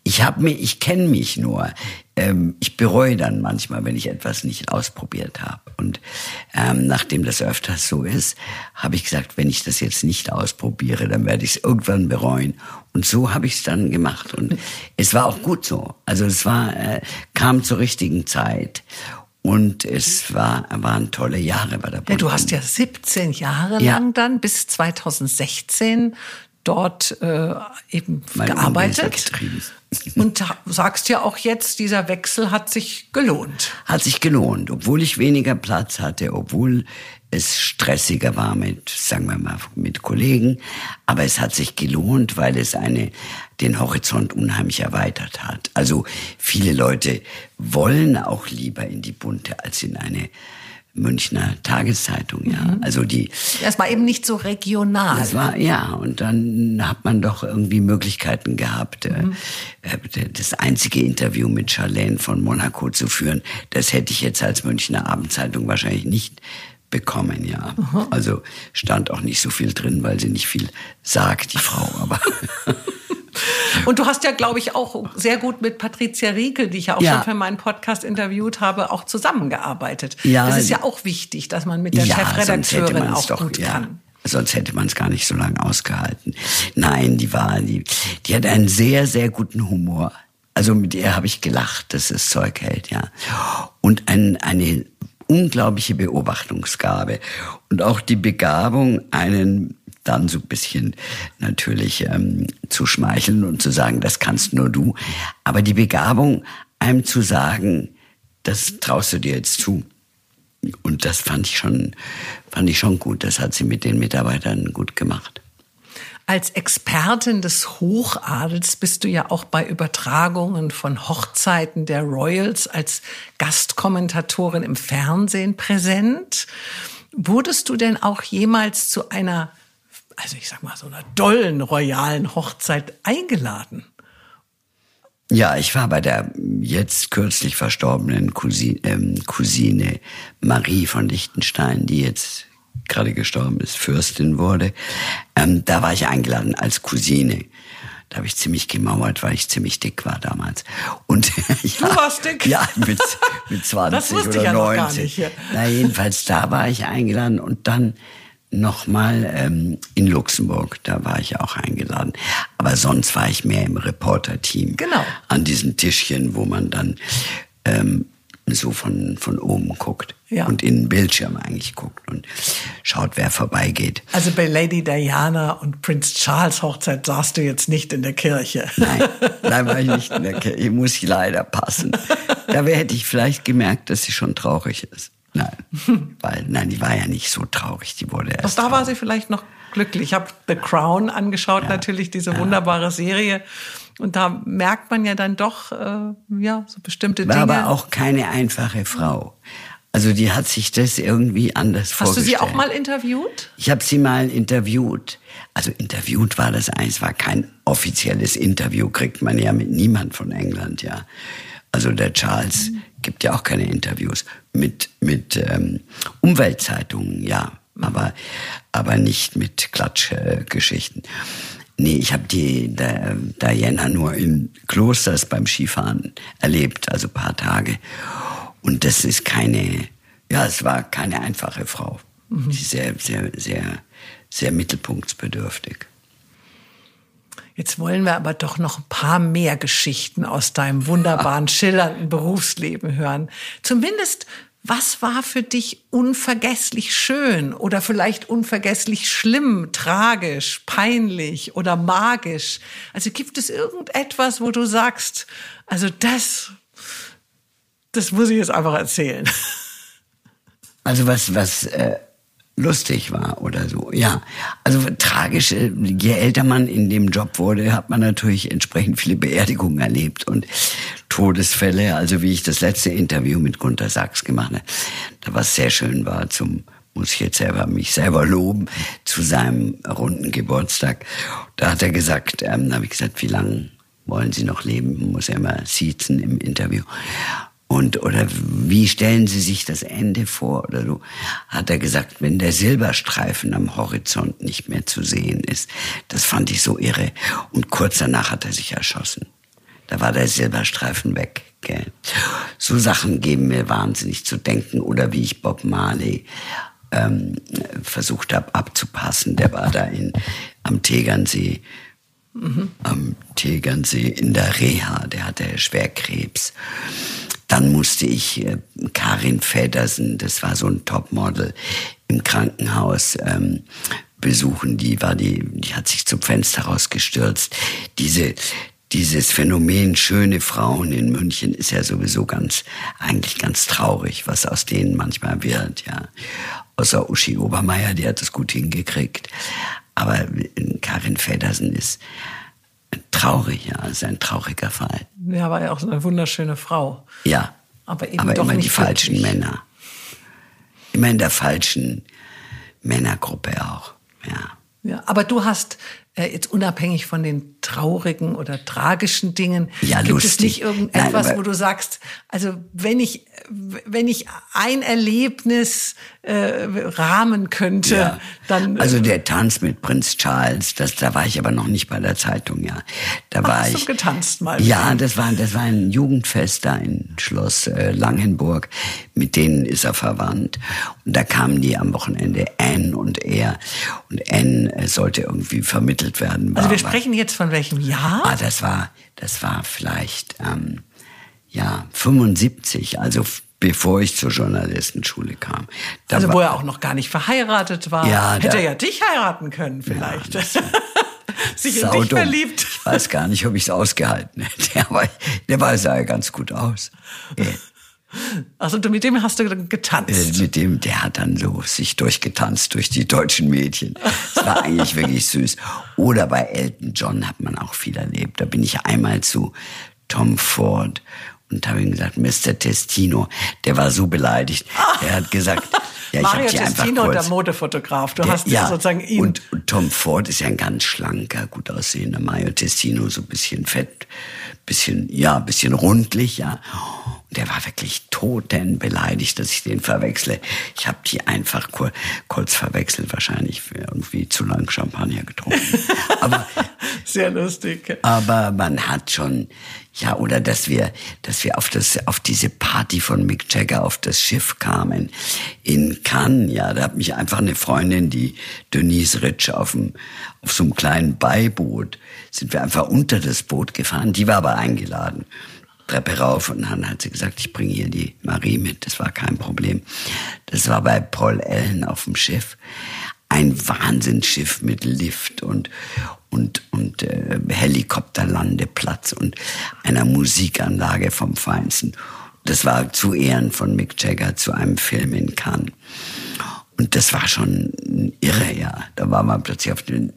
Ich habe mir, ich kenne mich nur. Ähm, ich bereue dann manchmal, wenn ich etwas nicht ausprobiert habe. Und ähm, nachdem das öfters so ist, habe ich gesagt, wenn ich das jetzt nicht ausprobiere, dann werde ich es irgendwann bereuen. Und so habe ich es dann gemacht. Und es war auch gut so. Also es war, äh, kam zur richtigen Zeit. Und es war, waren tolle Jahre bei der Bundeswehr. Ja, du hast ja 17 Jahre ja. lang dann bis 2016 dort äh, eben mein gearbeitet. Und sagst ja auch jetzt, dieser Wechsel hat sich gelohnt. Hat sich gelohnt, obwohl ich weniger Platz hatte, obwohl es stressiger war mit, sagen wir mal, mit Kollegen. Aber es hat sich gelohnt, weil es eine, den Horizont unheimlich erweitert hat. Also viele Leute wollen auch lieber in die Bunte als in eine Münchner Tageszeitung, ja. Mhm. Also die. Das war eben nicht so regional. Das war, ja. Und dann hat man doch irgendwie Möglichkeiten gehabt, äh, mhm. äh, das einzige Interview mit Charlene von Monaco zu führen. Das hätte ich jetzt als Münchner Abendzeitung wahrscheinlich nicht bekommen, ja. Mhm. Also stand auch nicht so viel drin, weil sie nicht viel sagt, die Frau, aber. Und du hast ja, glaube ich, auch sehr gut mit Patricia Riekel, die ich ja auch ja. schon für meinen Podcast interviewt habe, auch zusammengearbeitet. Ja, das ist ja auch wichtig, dass man mit der ja, Chefredakteurin auch doch, gut ja. kann. Sonst hätte man es gar nicht so lange ausgehalten. Nein, die war, die, die hat einen sehr, sehr guten Humor. Also mit ihr habe ich gelacht, dass es Zeug hält, ja. Und ein, eine unglaubliche Beobachtungsgabe und auch die Begabung, einen dann so ein bisschen natürlich ähm, zu schmeicheln und zu sagen, das kannst nur du. Aber die Begabung, einem zu sagen, das traust du dir jetzt zu. Und das fand ich schon, fand ich schon gut. Das hat sie mit den Mitarbeitern gut gemacht. Als Expertin des Hochadels bist du ja auch bei Übertragungen von Hochzeiten der Royals als Gastkommentatorin im Fernsehen präsent. Wurdest du denn auch jemals zu einer also ich sag mal, so einer dollen royalen Hochzeit eingeladen. Ja, ich war bei der jetzt kürzlich verstorbenen Cousine, ähm, Cousine Marie von Liechtenstein, die jetzt gerade gestorben ist, Fürstin wurde. Ähm, da war ich eingeladen als Cousine. Da habe ich ziemlich gemauert, weil ich ziemlich dick war damals. Und ja, du warst dick? Ja, mit, mit 20 das wusste oder ich ja 19. Noch gar nicht. Na, jedenfalls da war ich eingeladen und dann nochmal ähm, in Luxemburg, da war ich auch eingeladen. Aber sonst war ich mehr im Reporter-Team. Genau. An diesen Tischchen, wo man dann ähm, so von, von oben guckt ja. und in den Bildschirm eigentlich guckt und schaut, wer vorbeigeht. Also bei Lady Diana und Prinz Charles Hochzeit saßt du jetzt nicht in der Kirche. Nein, nein war ich nicht in der Kirche. Muss ich leider passen. Da hätte ich vielleicht gemerkt, dass sie schon traurig ist. Nein, weil, nein, die war ja nicht so traurig. Die wurde erst. Doch da war sie vielleicht noch glücklich. Ich habe The Crown angeschaut, ja, natürlich diese ja. wunderbare Serie. Und da merkt man ja dann doch, äh, ja, so bestimmte war Dinge. War aber auch keine einfache Frau. Also die hat sich das irgendwie anders Hast vorgestellt. Hast du sie auch mal interviewt? Ich habe sie mal interviewt. Also interviewt war das eins, war kein offizielles Interview, kriegt man ja mit niemand von England, ja. Also der Charles mhm. Gibt ja auch keine Interviews mit mit ähm, Umweltzeitungen, ja, aber aber nicht mit Klatschgeschichten. Äh, nee, ich habe die der, Diana nur in Klosters beim Skifahren erlebt, also paar Tage. Und das ist keine, ja, es war keine einfache Frau. Mhm. Die sehr, sehr, sehr, sehr mittelpunktsbedürftig. Jetzt wollen wir aber doch noch ein paar mehr Geschichten aus deinem wunderbaren, schillernden Berufsleben hören. Zumindest, was war für dich unvergesslich schön oder vielleicht unvergesslich schlimm, tragisch, peinlich oder magisch? Also gibt es irgendetwas, wo du sagst, also das, das muss ich jetzt einfach erzählen. Also was, was äh, lustig war oder so. Ja, also tragisch, äh, je älter man in dem Job wurde, hat man natürlich entsprechend viele Beerdigungen erlebt und Todesfälle. Also wie ich das letzte Interview mit Gunter Sachs gemacht habe, da was sehr schön war zum muss ich jetzt selber mich selber loben, zu seinem runden Geburtstag. Da hat er gesagt, ähm, da habe ich gesagt, wie lang, wollen Sie noch leben? Muss er immer siezen im Interview. Und, oder wie stellen Sie sich das Ende vor? Oder so hat er gesagt, wenn der Silberstreifen am Horizont nicht mehr zu sehen ist. Das fand ich so irre. Und kurz danach hat er sich erschossen. Da war der Silberstreifen weg. Gell? So Sachen geben mir wahnsinnig zu denken. Oder wie ich Bob Marley ähm, versucht habe abzupassen. Der war da in, am Tegernsee. Mhm. Am Tegernsee in der Reha. Der hatte Schwerkrebs. Dann musste ich äh, Karin Feddersen, das war so ein Topmodel im Krankenhaus, ähm, besuchen. Die war die, die hat sich zum Fenster rausgestürzt. Diese, dieses Phänomen schöne Frauen in München ist ja sowieso ganz, eigentlich ganz traurig, was aus denen manchmal wird, ja. Außer Uschi Obermeier, die hat es gut hingekriegt. Aber äh, Karin Feddersen ist traurig, ja, ist ein trauriger Fall. Ja, war ja auch so eine wunderschöne Frau. Ja. Aber, eben aber doch immer nicht die falschen glücklich. Männer. Immer in der falschen Männergruppe auch, ja. Ja, aber du hast jetzt unabhängig von den traurigen oder tragischen Dingen, ja, gibt lustig. es nicht irgendetwas, Nein, wo du sagst, also wenn ich wenn ich ein Erlebnis äh, rahmen könnte, ja. dann. Äh, also der Tanz mit Prinz Charles, das, da war ich aber noch nicht bei der Zeitung, ja. Da war hast ich. Du getanzt mal. Ja, das war, das war ein Jugendfest da in Schloss äh, Langenburg. Mit denen ist er verwandt. Und da kamen die am Wochenende Anne und er. Und Anne äh, sollte irgendwie vermittelt werden. Also wir sprechen jetzt von welchem Jahr? Ah, das war, das war vielleicht. Ähm, ja, 75, also bevor ich zur Journalistenschule kam. Da also wo er auch noch gar nicht verheiratet war. Ja, Hätte er ja dich heiraten können vielleicht. Ja, Sich in dich verliebt. Ich weiß gar nicht, ob ich es ausgehalten hätte. Der, war, der war, sah ja ganz gut aus. Also mit dem hast du getanzt? Äh, mit dem, der hat dann so sich durchgetanzt durch die deutschen Mädchen. Das war eigentlich wirklich süß. Oder bei Elton John hat man auch viel erlebt. Da bin ich einmal zu Tom Ford und habe ihm gesagt, Mr. Testino, der war so beleidigt. Er hat gesagt, ja, ich Mario Testino, kurz, der Modefotograf, du der, hast ja, sozusagen ihn. Und, und Tom Ford ist ja ein ganz schlanker, gut aussehender Mario Testino, so ein bisschen fett, bisschen, ja, ein bisschen rundlich, ja. Der war wirklich toten beleidigt, dass ich den verwechsle. Ich habe die einfach kur kurz verwechselt, wahrscheinlich irgendwie zu lang Champagner getrunken. Aber sehr lustig. Aber man hat schon, ja, oder dass wir, dass wir auf das, auf diese Party von Mick Jagger auf das Schiff kamen in Cannes. Ja, da hat mich einfach eine Freundin, die Denise Ritsch, auf dem, auf so einem kleinen Beiboot, sind wir einfach unter das Boot gefahren. Die war aber eingeladen. Treppe rauf und dann hat sie gesagt, ich bringe hier die Marie mit. Das war kein Problem. Das war bei Paul Ellen auf dem Schiff. Ein Wahnsinnsschiff mit Lift und, und, und äh, Helikopterlandeplatz und einer Musikanlage vom Feinsten. Das war zu Ehren von Mick Jagger zu einem Film in Cannes. Und das war schon irre, ja. Da war man plötzlich auf den,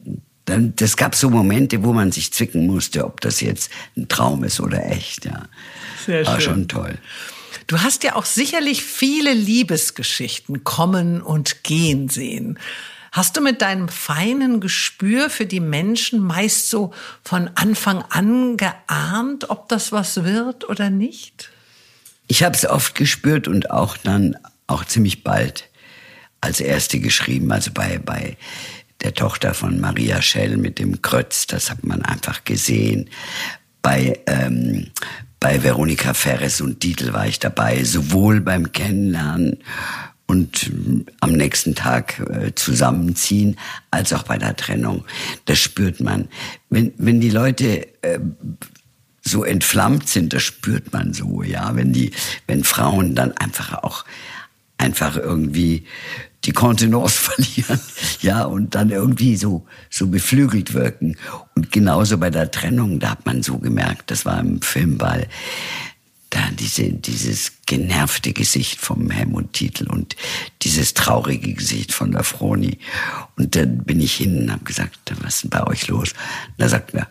dann, das gab so Momente, wo man sich zwicken musste, ob das jetzt ein Traum ist oder echt, ja. Sehr war schön. schon toll. Du hast ja auch sicherlich viele Liebesgeschichten kommen und gehen sehen. Hast du mit deinem feinen Gespür für die Menschen meist so von Anfang an geahnt, ob das was wird oder nicht? Ich habe es oft gespürt und auch dann auch ziemlich bald als erste geschrieben, also bei bei der Tochter von Maria Schell mit dem Krötz, das hat man einfach gesehen. Bei ähm, bei Veronika Ferres und Dietl war ich dabei, sowohl beim Kennenlernen und äh, am nächsten Tag äh, zusammenziehen, als auch bei der Trennung. Das spürt man. Wenn, wenn die Leute äh, so entflammt sind, das spürt man so, ja. Wenn die, wenn Frauen dann einfach auch einfach irgendwie die Kontenance verlieren, ja, und dann irgendwie so, so beflügelt wirken. Und genauso bei der Trennung, da hat man so gemerkt, das war im Filmball, da diese, dieses genervte Gesicht vom Helmut Titel und dieses traurige Gesicht von der Froni. Und dann bin ich hin und habe gesagt, was ist denn bei euch los? Und da sagt er,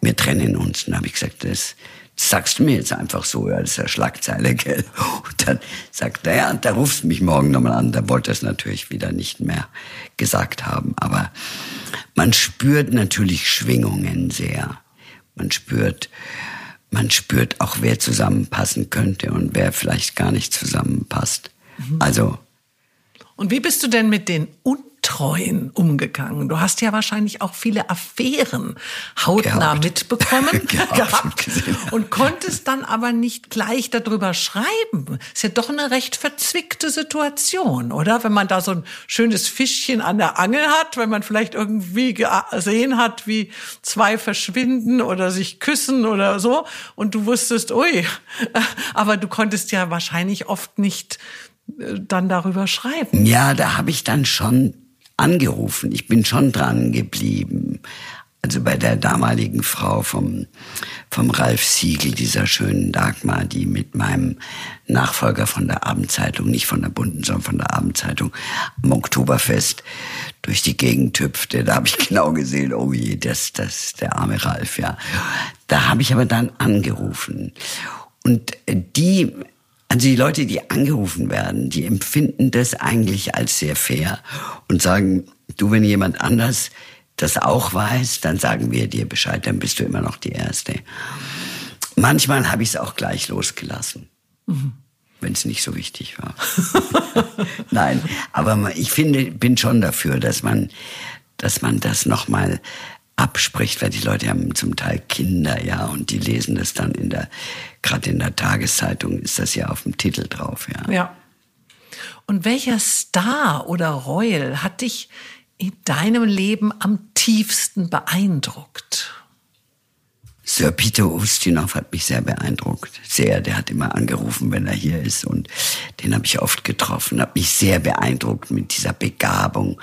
wir trennen uns. Und dann habe ich gesagt, das, das sagst du mir jetzt einfach so, ja, das ist ja Schlagzeile, gell? Und dann sagt er, ja, da rufst du mich morgen nochmal an. Da wollte er es natürlich wieder nicht mehr gesagt haben. Aber man spürt natürlich Schwingungen sehr Man spürt, man spürt auch, wer zusammenpassen könnte und wer vielleicht gar nicht zusammenpasst. Mhm. Also. Und wie bist du denn mit den Un Untreuen umgegangen? Du hast ja wahrscheinlich auch viele Affären hautnah gehabt. mitbekommen gehabt, und konntest dann aber nicht gleich darüber schreiben. Ist ja doch eine recht verzwickte Situation, oder? Wenn man da so ein schönes Fischchen an der Angel hat, wenn man vielleicht irgendwie gesehen hat, wie zwei verschwinden oder sich küssen oder so und du wusstest, ui, aber du konntest ja wahrscheinlich oft nicht äh, dann darüber schreiben. Ja, da habe ich dann schon angerufen. Ich bin schon dran geblieben. Also bei der damaligen Frau vom, vom Ralf Siegel, dieser schönen Dagmar, die mit meinem Nachfolger von der Abendzeitung, nicht von der Bunten, sondern von der Abendzeitung, am Oktoberfest durch die Gegend hüpfte. Da habe ich genau gesehen, oh je, das, das, der arme Ralf, ja. Da habe ich aber dann angerufen. Und die also die Leute, die angerufen werden, die empfinden das eigentlich als sehr fair und sagen, du, wenn jemand anders das auch weiß, dann sagen wir dir Bescheid, dann bist du immer noch die Erste. Manchmal habe ich es auch gleich losgelassen, mhm. wenn es nicht so wichtig war. Nein, aber ich finde, bin schon dafür, dass man, dass man das nochmal abspricht, weil die Leute haben zum Teil Kinder, ja, und die lesen das dann in der, gerade in der Tageszeitung ist das ja auf dem Titel drauf, ja. Ja. Und welcher Star oder Royal hat dich in deinem Leben am tiefsten beeindruckt? Sir Peter Ustinov hat mich sehr beeindruckt. Sehr, der hat immer angerufen, wenn er hier ist und den habe ich oft getroffen, hat mich sehr beeindruckt mit dieser Begabung,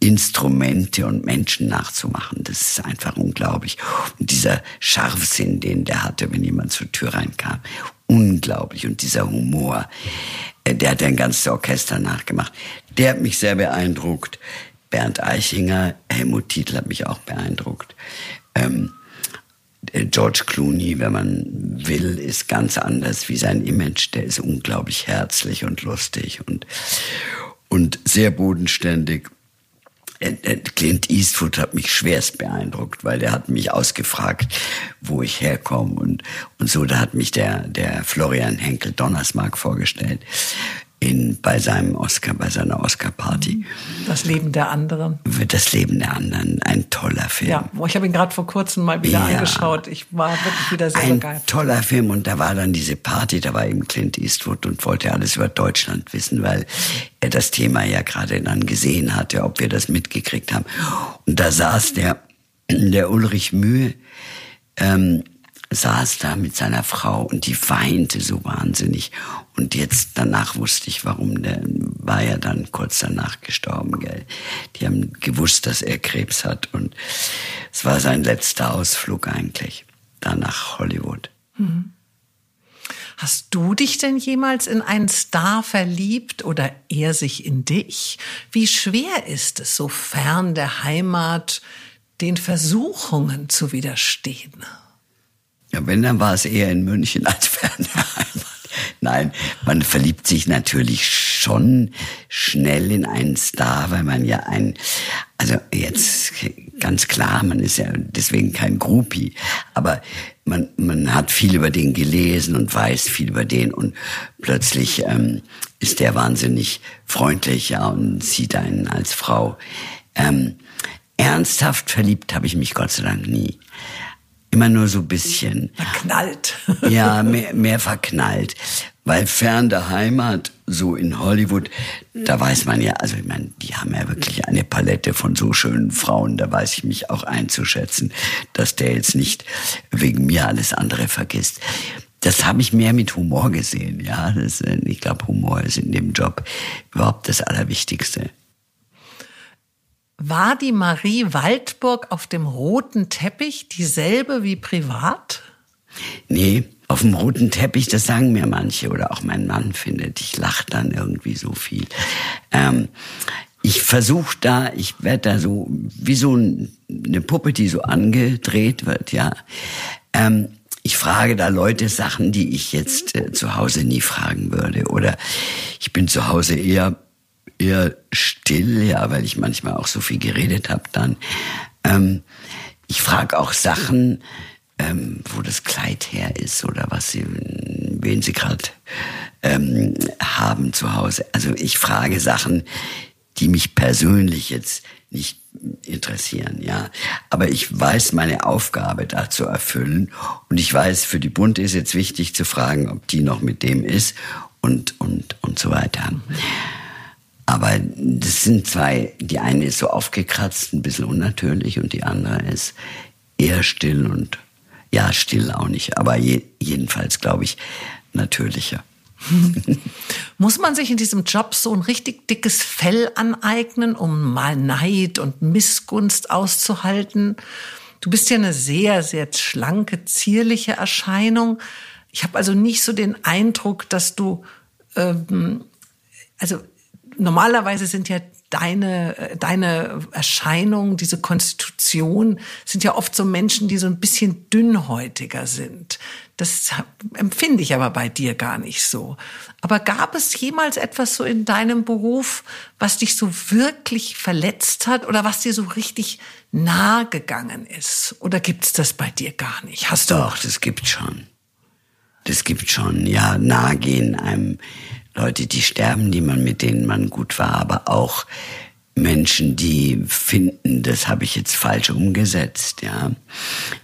Instrumente und Menschen nachzumachen. Das ist einfach unglaublich. Und dieser Scharfsinn, den der hatte, wenn jemand zur Tür reinkam, unglaublich. Und dieser Humor, äh, der hat ein ganzes Orchester nachgemacht. Der hat mich sehr beeindruckt. Bernd Eichinger, Helmut Titel hat mich auch beeindruckt. Ähm, äh, George Clooney, wenn man will, ist ganz anders wie sein Image. Der ist unglaublich herzlich und lustig und, und sehr bodenständig. Äh, äh, Clint Eastwood hat mich schwerst beeindruckt, weil der hat mich ausgefragt, wo ich herkomme und, und so. Da hat mich der, der Florian Henkel Donnersmark vorgestellt in, bei seinem Oscar, bei seiner Oscar-Party. Das Leben der anderen. Das Leben der anderen, ein toller Film. Ja, ich habe ihn gerade vor kurzem mal wieder ja, angeschaut. Ich war wirklich wieder sehr ein begeistert. Ein toller Film und da war dann diese Party, da war eben Clint Eastwood und wollte alles über Deutschland wissen, weil er das Thema ja gerade dann gesehen hatte, ob wir das mitgekriegt haben. Und da saß der, der Ulrich Mühe, ähm, saß da mit seiner Frau und die weinte so wahnsinnig. Und jetzt danach wusste ich, warum. Der war ja dann kurz danach gestorben, gell. Die haben gewusst, dass er Krebs hat. Und es war sein letzter Ausflug eigentlich. Da nach Hollywood. Mhm. Hast du dich denn jemals in einen Star verliebt oder er sich in dich? Wie schwer ist es, so fern der Heimat, den Versuchungen zu widerstehen? Ja, wenn, dann war es eher in München als fern der Heimat. Nein, man verliebt sich natürlich schon schnell in einen Star, weil man ja ein, also jetzt ganz klar, man ist ja deswegen kein Groupie, aber man, man hat viel über den gelesen und weiß viel über den und plötzlich ähm, ist der wahnsinnig freundlich ja, und sieht einen als Frau. Ähm, ernsthaft verliebt habe ich mich Gott sei Dank nie immer nur so bisschen. Verknallt. ja, mehr, mehr verknallt. Weil fern der Heimat, so in Hollywood, da weiß man ja, also ich meine, die haben ja wirklich eine Palette von so schönen Frauen, da weiß ich mich auch einzuschätzen, dass der jetzt nicht wegen mir alles andere vergisst. Das habe ich mehr mit Humor gesehen, ja. Das, ich glaube, Humor ist in dem Job überhaupt das Allerwichtigste. War die Marie Waldburg auf dem roten Teppich dieselbe wie privat? Nee, auf dem roten Teppich, das sagen mir manche oder auch mein Mann findet, ich lache dann irgendwie so viel. Ähm, ich versuche da, ich werde da so wie so eine Puppe, die so angedreht wird, ja. Ähm, ich frage da Leute Sachen, die ich jetzt äh, zu Hause nie fragen würde. Oder ich bin zu Hause eher eher still, ja, weil ich manchmal auch so viel geredet habe dann. Ähm, ich frage auch Sachen, ähm, wo das Kleid her ist oder was sie, wen sie gerade ähm, haben zu Hause. Also ich frage Sachen, die mich persönlich jetzt nicht interessieren, ja. Aber ich weiß meine Aufgabe da zu erfüllen und ich weiß, für die Bunte ist jetzt wichtig zu fragen, ob die noch mit dem ist und, und, und so weiter. Das sind zwei, die eine ist so aufgekratzt, ein bisschen unnatürlich und die andere ist eher still und, ja, still auch nicht, aber je, jedenfalls, glaube ich, natürlicher. Muss man sich in diesem Job so ein richtig dickes Fell aneignen, um mal Neid und Missgunst auszuhalten? Du bist ja eine sehr, sehr schlanke, zierliche Erscheinung. Ich habe also nicht so den Eindruck, dass du, ähm, also normalerweise sind ja deine, deine Erscheinung, diese Konstitution, sind ja oft so Menschen, die so ein bisschen dünnhäutiger sind. Das empfinde ich aber bei dir gar nicht so. Aber gab es jemals etwas so in deinem Beruf, was dich so wirklich verletzt hat oder was dir so richtig nahe gegangen ist? Oder gibt's das bei dir gar nicht? Hast du? Doch, das gibt schon. Das gibt schon. Ja, nahe gehen einem Leute, die sterben, die man mit denen man gut war, aber auch Menschen, die finden, das habe ich jetzt falsch umgesetzt, ja,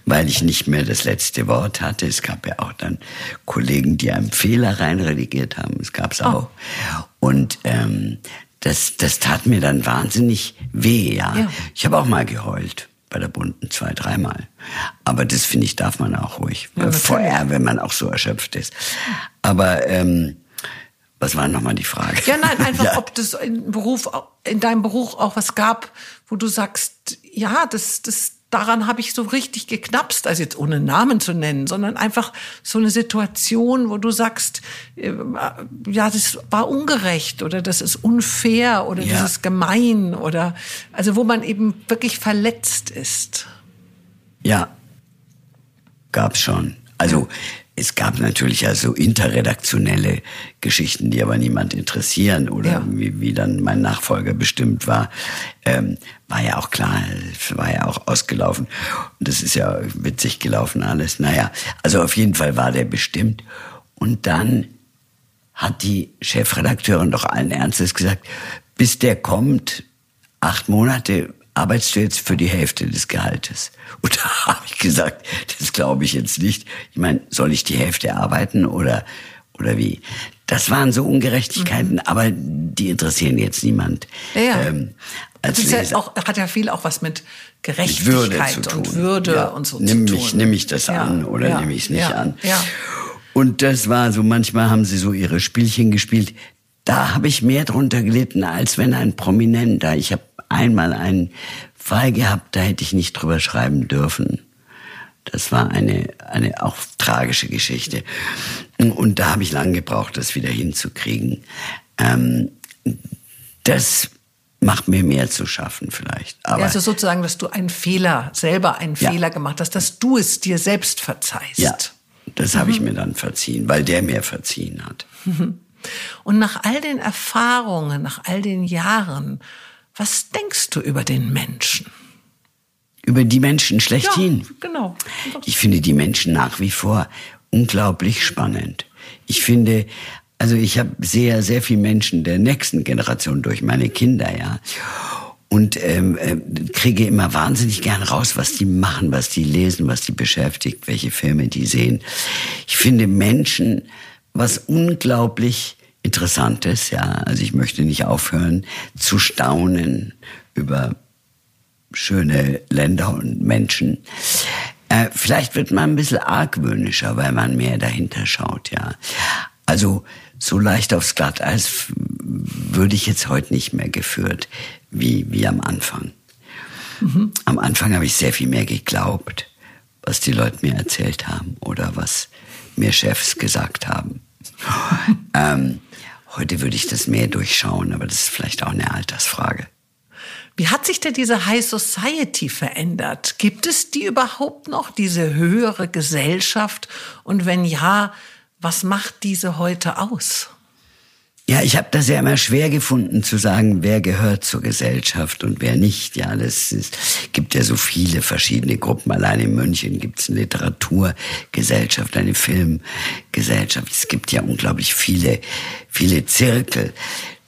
weil ich nicht mehr das letzte Wort hatte. Es gab ja auch dann Kollegen, die einen Fehler reinredigiert haben. Es gab's oh. auch. Und ähm, das, das tat mir dann wahnsinnig weh, ja. ja. Ich habe auch mal geheult bei der Bunten zwei, dreimal. Aber das finde ich darf man auch ruhig. Ja, Vorher, wenn man auch so erschöpft ist. Aber ähm, was war nochmal die Frage? Ja, nein, einfach, ja. ob das in Beruf, in deinem Beruf auch was gab, wo du sagst, ja, das, das, daran habe ich so richtig geknapst, also jetzt ohne Namen zu nennen, sondern einfach so eine Situation, wo du sagst, äh, ja, das war ungerecht oder das ist unfair oder ja. das ist gemein oder, also wo man eben wirklich verletzt ist. Ja, gab's schon. Also, es gab natürlich also interredaktionelle Geschichten, die aber niemand interessieren oder ja. wie, wie dann mein Nachfolger bestimmt war, ähm, war ja auch klar, war ja auch ausgelaufen und das ist ja witzig gelaufen alles. Naja, also auf jeden Fall war der bestimmt und dann hat die Chefredakteurin doch allen Ernstes gesagt, bis der kommt, acht Monate jetzt für die Hälfte des Gehaltes? Und da habe ich gesagt, das glaube ich jetzt nicht. Ich meine, soll ich die Hälfte arbeiten oder, oder wie? Das waren so Ungerechtigkeiten, mhm. aber die interessieren jetzt niemand. Ja. Ähm, als das ist ja auch, hat ja viel auch was mit Gerechtigkeit mit Würde und Würde ja. und so nimm zu mich, tun. Nimm ich das ja. an oder ja. nehme ich es nicht an? Ja. Und das war so, manchmal haben sie so ihre Spielchen gespielt. Da habe ich mehr drunter gelitten, als wenn ein Prominenter, ich habe einmal einen Fall gehabt, da hätte ich nicht drüber schreiben dürfen. Das war eine, eine auch tragische Geschichte. Und da habe ich lange gebraucht, das wieder hinzukriegen. Ähm, das macht mir mehr zu schaffen vielleicht. Aber also sozusagen, dass du einen Fehler, selber einen ja. Fehler gemacht hast, dass du es dir selbst verzeihst. Ja, das mhm. habe ich mir dann verziehen, weil der mir verziehen hat. Und nach all den Erfahrungen, nach all den Jahren, was denkst du über den Menschen? Über die Menschen schlechthin? Ja, genau. Ich finde die Menschen nach wie vor unglaublich spannend. Ich finde, also ich habe sehr, sehr viele Menschen der nächsten Generation durch meine Kinder, ja. Und ähm, äh, kriege immer wahnsinnig gern raus, was die machen, was die lesen, was die beschäftigt, welche Filme die sehen. Ich finde Menschen was unglaublich Interessantes, ja. Also ich möchte nicht aufhören zu staunen über schöne Länder und Menschen. Äh, vielleicht wird man ein bisschen argwöhnischer, weil man mehr dahinter schaut, ja. Also so leicht aufs Glatteis würde ich jetzt heute nicht mehr geführt, wie, wie am Anfang. Mhm. Am Anfang habe ich sehr viel mehr geglaubt, was die Leute mir erzählt haben oder was mir Chefs gesagt haben. ähm, Heute würde ich das mehr durchschauen, aber das ist vielleicht auch eine Altersfrage. Wie hat sich denn diese High Society verändert? Gibt es die überhaupt noch, diese höhere Gesellschaft? Und wenn ja, was macht diese heute aus? Ja, ich habe das ja immer schwer gefunden zu sagen, wer gehört zur Gesellschaft und wer nicht. Ja, das ist, gibt ja so viele verschiedene Gruppen. Allein in München gibt es eine Literaturgesellschaft, eine Filmgesellschaft. Es gibt ja unglaublich viele, viele Zirkel.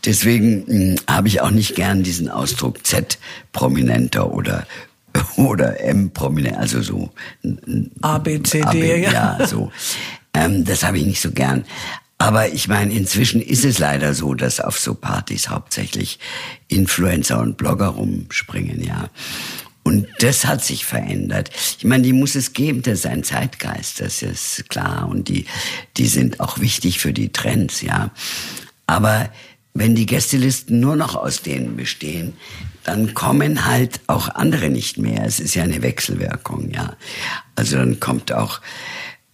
Deswegen hm, habe ich auch nicht gern diesen Ausdruck Z-Prominenter oder oder M-Prominent, also so A, B, C, D, ja. ja, so. Ähm, das habe ich nicht so gern. Aber ich meine, inzwischen ist es leider so, dass auf so Partys hauptsächlich Influencer und Blogger rumspringen, ja. Und das hat sich verändert. Ich meine, die muss es geben, das ist ein Zeitgeist, das ist klar. Und die, die sind auch wichtig für die Trends, ja. Aber wenn die Gästelisten nur noch aus denen bestehen, dann kommen halt auch andere nicht mehr. Es ist ja eine Wechselwirkung, ja. Also dann kommt auch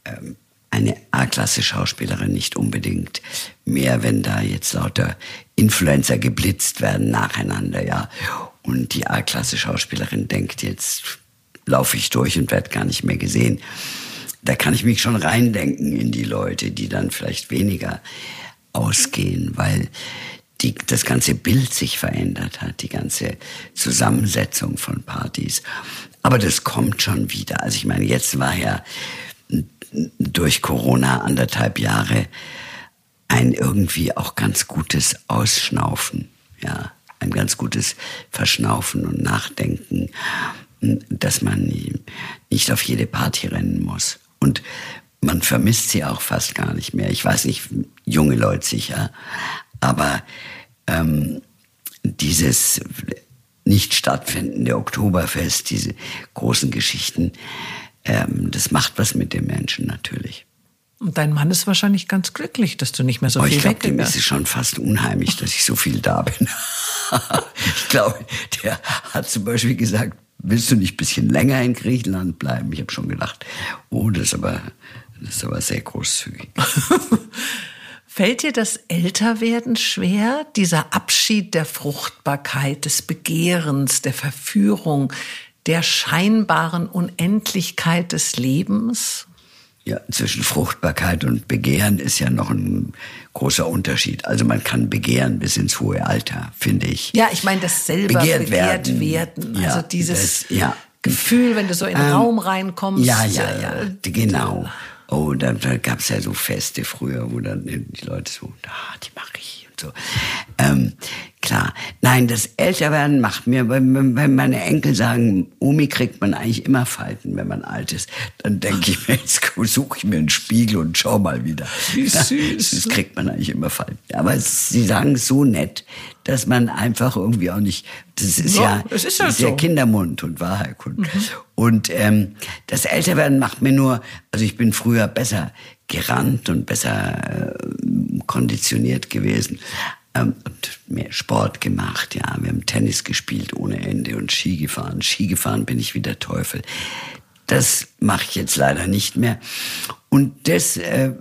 ähm, eine A-Klasse-Schauspielerin nicht unbedingt mehr, wenn da jetzt lauter Influencer geblitzt werden nacheinander, ja. Und die A-Klasse-Schauspielerin denkt, jetzt laufe ich durch und werde gar nicht mehr gesehen. Da kann ich mich schon reindenken in die Leute, die dann vielleicht weniger ausgehen, weil die, das ganze Bild sich verändert hat, die ganze Zusammensetzung von Partys. Aber das kommt schon wieder. Also ich meine, jetzt war ja durch Corona anderthalb Jahre ein irgendwie auch ganz gutes Ausschnaufen, ja, ein ganz gutes Verschnaufen und Nachdenken, dass man nicht auf jede Party rennen muss. Und man vermisst sie auch fast gar nicht mehr. Ich weiß nicht, junge Leute sicher, aber ähm, dieses nicht stattfindende Oktoberfest, diese großen Geschichten, ähm, das macht was mit den Menschen natürlich. Und dein Mann ist wahrscheinlich ganz glücklich, dass du nicht mehr so oh, viel ich glaub, dem ist es schon fast unheimlich, dass ich so viel da bin. ich glaube, der hat zum Beispiel gesagt, willst du nicht ein bisschen länger in Griechenland bleiben? Ich habe schon gedacht, oh, das ist aber, das ist aber sehr großzügig. Fällt dir das Älterwerden schwer, dieser Abschied der Fruchtbarkeit, des Begehrens, der Verführung, der scheinbaren Unendlichkeit des Lebens? Ja, zwischen Fruchtbarkeit und Begehren ist ja noch ein großer Unterschied. Also man kann begehren bis ins hohe Alter, finde ich. Ja, ich meine das selber begehrt, begehrt werden. werden. Also ja, dieses das, ja. Gefühl, wenn du so in den ähm, Raum reinkommst. Ja, ja, ja, genau. Oh, da, gab es ja so Feste früher, wo dann die Leute so, ah, die Marie und so. Ähm, klar. Nein, das Älterwerden macht mir, wenn, wenn meine Enkel sagen, Omi kriegt man eigentlich immer Falten, wenn man alt ist, dann denke ich mir, jetzt suche ich mir einen Spiegel und schau mal wieder. Wie süß. Das kriegt man eigentlich immer Falten. Aber sie sagen es so nett, dass man einfach irgendwie auch nicht, das ist ja, ja, es ist ja, so. Kindermund und Wahrheitskund. Mhm. Und ähm, das Älterwerden macht mir nur, also ich bin früher besser gerannt und besser äh, konditioniert gewesen ähm, und mehr Sport gemacht, ja. Wir haben Tennis gespielt ohne Ende und Ski gefahren. Ski gefahren bin ich wie der Teufel. Das mache ich jetzt leider nicht mehr. Und das, äh,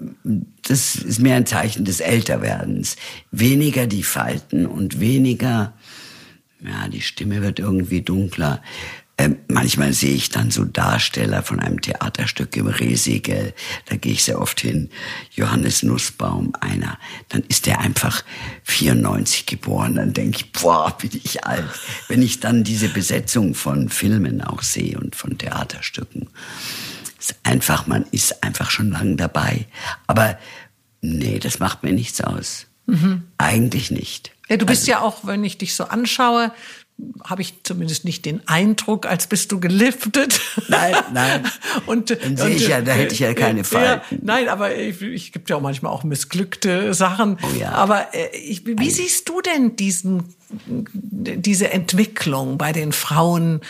das ist mehr ein Zeichen des Älterwerdens. Weniger die Falten und weniger, ja, die Stimme wird irgendwie dunkler. Ähm, manchmal sehe ich dann so Darsteller von einem Theaterstück im Rehsegel. Da gehe ich sehr oft hin. Johannes Nussbaum, einer. Dann ist der einfach 94 geboren. Dann denke ich, boah, bin ich alt. Wenn ich dann diese Besetzung von Filmen auch sehe und von Theaterstücken. Ist einfach, man ist einfach schon lang dabei. Aber nee, das macht mir nichts aus. Mhm. Eigentlich nicht. Ja, du bist also, ja auch, wenn ich dich so anschaue, habe ich zumindest nicht den Eindruck, als bist du geliftet. Nein, nein. und, Dann sehe ich ja, da hätte ich ja keine Falten. Ja, nein, aber ich, ich gibt ja auch manchmal auch missglückte Sachen. Oh ja. Aber äh, ich, wie Ein. siehst du denn diesen, diese Entwicklung bei den Frauen,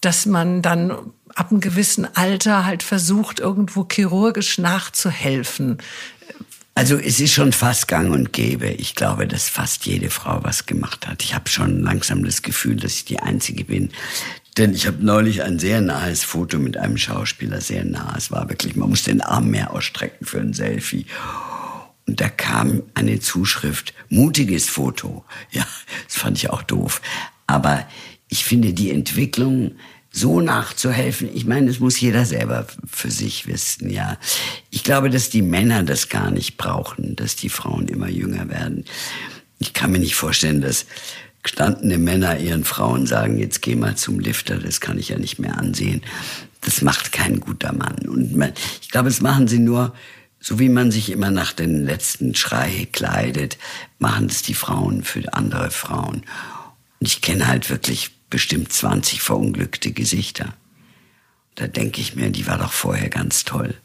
dass man dann ab einem gewissen Alter halt versucht, irgendwo chirurgisch nachzuhelfen? Also es ist schon fast gang und gäbe. Ich glaube, dass fast jede Frau was gemacht hat. Ich habe schon langsam das Gefühl, dass ich die Einzige bin. Denn ich habe neulich ein sehr nahes Foto mit einem Schauspieler, sehr nah. Es war wirklich, man muss den Arm mehr ausstrecken für ein Selfie. Und da kam eine Zuschrift, mutiges Foto. Ja, das fand ich auch doof. Aber ich finde die Entwicklung so nachzuhelfen. Ich meine, das muss jeder selber für sich wissen, ja. Ich glaube, dass die Männer das gar nicht brauchen, dass die Frauen immer jünger werden. Ich kann mir nicht vorstellen, dass gestandene Männer ihren Frauen sagen, jetzt geh mal zum Lifter, das kann ich ja nicht mehr ansehen. Das macht kein guter Mann. Und man, ich glaube, das machen sie nur, so wie man sich immer nach den letzten Schrei kleidet, machen es die Frauen für andere Frauen. Und ich kenne halt wirklich bestimmt 20 verunglückte Gesichter. Da denke ich mir, die war doch vorher ganz toll.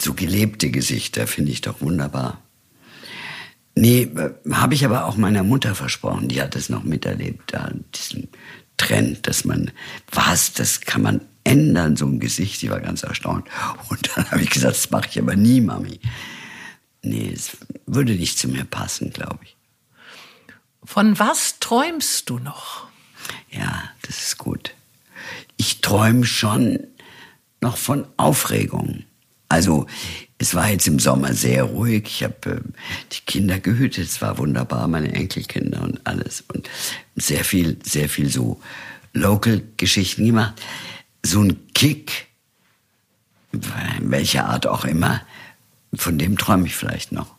So gelebte Gesichter finde ich doch wunderbar. Nee, äh, habe ich aber auch meiner Mutter versprochen, die hat es noch miterlebt, da diesen Trend, dass man, was, das kann man ändern, so ein Gesicht, die war ganz erstaunt. Und dann habe ich gesagt, das mache ich aber nie, Mami. Nee, es würde nicht zu mir passen, glaube ich. Von was träumst du noch? Ja, das ist gut. Ich träume schon noch von Aufregung. Also es war jetzt im Sommer sehr ruhig. Ich habe äh, die Kinder gehütet. Es war wunderbar, meine Enkelkinder und alles. Und sehr viel, sehr viel so Local-Geschichten gemacht. So ein Kick, in welcher Art auch immer, von dem träume ich vielleicht noch.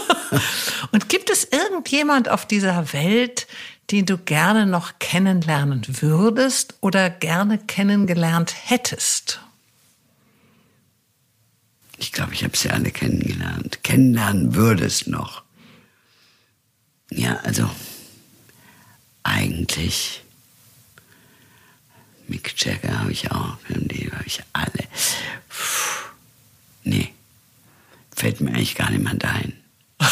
und gibt es irgendjemand auf dieser Welt, den du gerne noch kennenlernen würdest oder gerne kennengelernt hättest? Ich glaube, ich habe sie alle kennengelernt. Kennenlernen würdest noch. Ja, also eigentlich Mick Jagger habe ich auch, die habe ich alle. Puh, nee, fällt mir eigentlich gar niemand ein.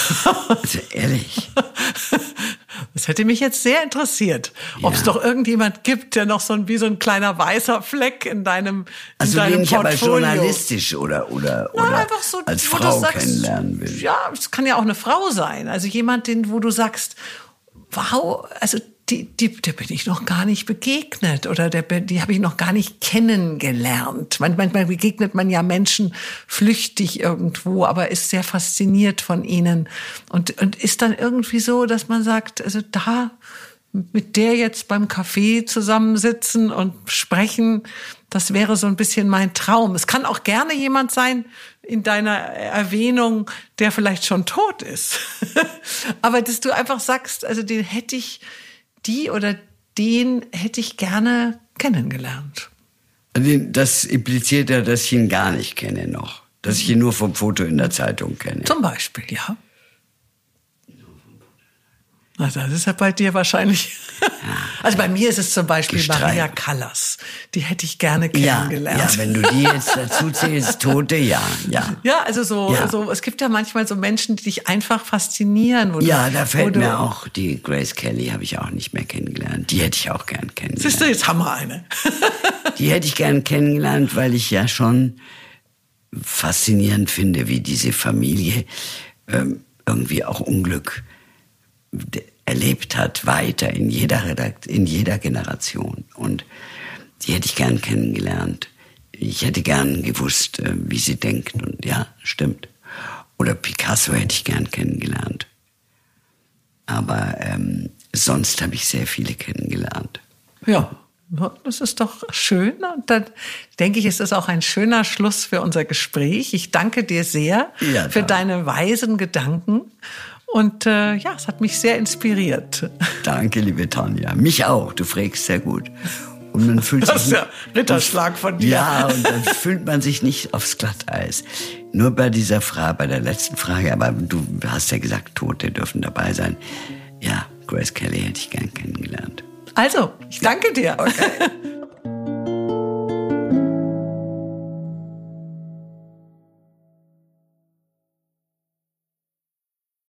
Also ehrlich. Das hätte mich jetzt sehr interessiert, ja. ob es doch irgendjemand gibt, der noch so ein, wie so ein kleiner weißer Fleck in deinem, in also deinem den ich aber journalistisch oder, oder, oder ja, so, als Frau sagst, kennenlernen will. Ja, es kann ja auch eine Frau sein. Also jemand, den, wo du sagst, wow, also die, die, der bin ich noch gar nicht begegnet oder der, die habe ich noch gar nicht kennengelernt. Manchmal begegnet man ja Menschen flüchtig irgendwo, aber ist sehr fasziniert von ihnen und, und ist dann irgendwie so, dass man sagt, also da mit der jetzt beim Café zusammensitzen und sprechen, das wäre so ein bisschen mein Traum. Es kann auch gerne jemand sein in deiner Erwähnung, der vielleicht schon tot ist. Aber dass du einfach sagst, also den hätte ich die oder den hätte ich gerne kennengelernt. Also das impliziert ja, dass ich ihn gar nicht kenne noch. Dass ich ihn nur vom Foto in der Zeitung kenne. Zum Beispiel, ja. Na, das ist ja bei dir wahrscheinlich. Also bei mir ist es zum Beispiel Gestreit. Maria Callas. Die hätte ich gerne kennengelernt. Ja, ja, wenn du die jetzt dazu zählst, Tote, ja, ja. Ja, also so, ja. so, es gibt ja manchmal so Menschen, die dich einfach faszinieren. ja, da fällt mir auch die Grace Kelly, habe ich auch nicht mehr kennengelernt. Die hätte ich auch gern kennengelernt. Siehst du, jetzt haben wir eine. die hätte ich gern kennengelernt, weil ich ja schon faszinierend finde, wie diese Familie ähm, irgendwie auch Unglück erlebt hat, weiter in jeder, Redakt in jeder Generation. Und die hätte ich gern kennengelernt. Ich hätte gern gewusst, äh, wie sie denkt. Und ja, stimmt. Oder Picasso hätte ich gern kennengelernt. Aber ähm, sonst habe ich sehr viele kennengelernt. Ja, das ist doch schön. Und dann denke ich, ist es auch ein schöner Schluss für unser Gespräch. Ich danke dir sehr ja, für deine weisen Gedanken. Und äh, ja, es hat mich sehr inspiriert. Danke, liebe Tanja. Mich auch. Du fragst sehr gut. Und man fühlt das sich ist ja Ritterschlag von dir. Ja, und dann fühlt man sich nicht aufs Glatteis. Nur bei dieser Frage, bei der letzten Frage, aber du hast ja gesagt, Tote dürfen dabei sein. Ja, Grace Kelly hätte ich gern kennengelernt. Also, ich danke dir. Okay.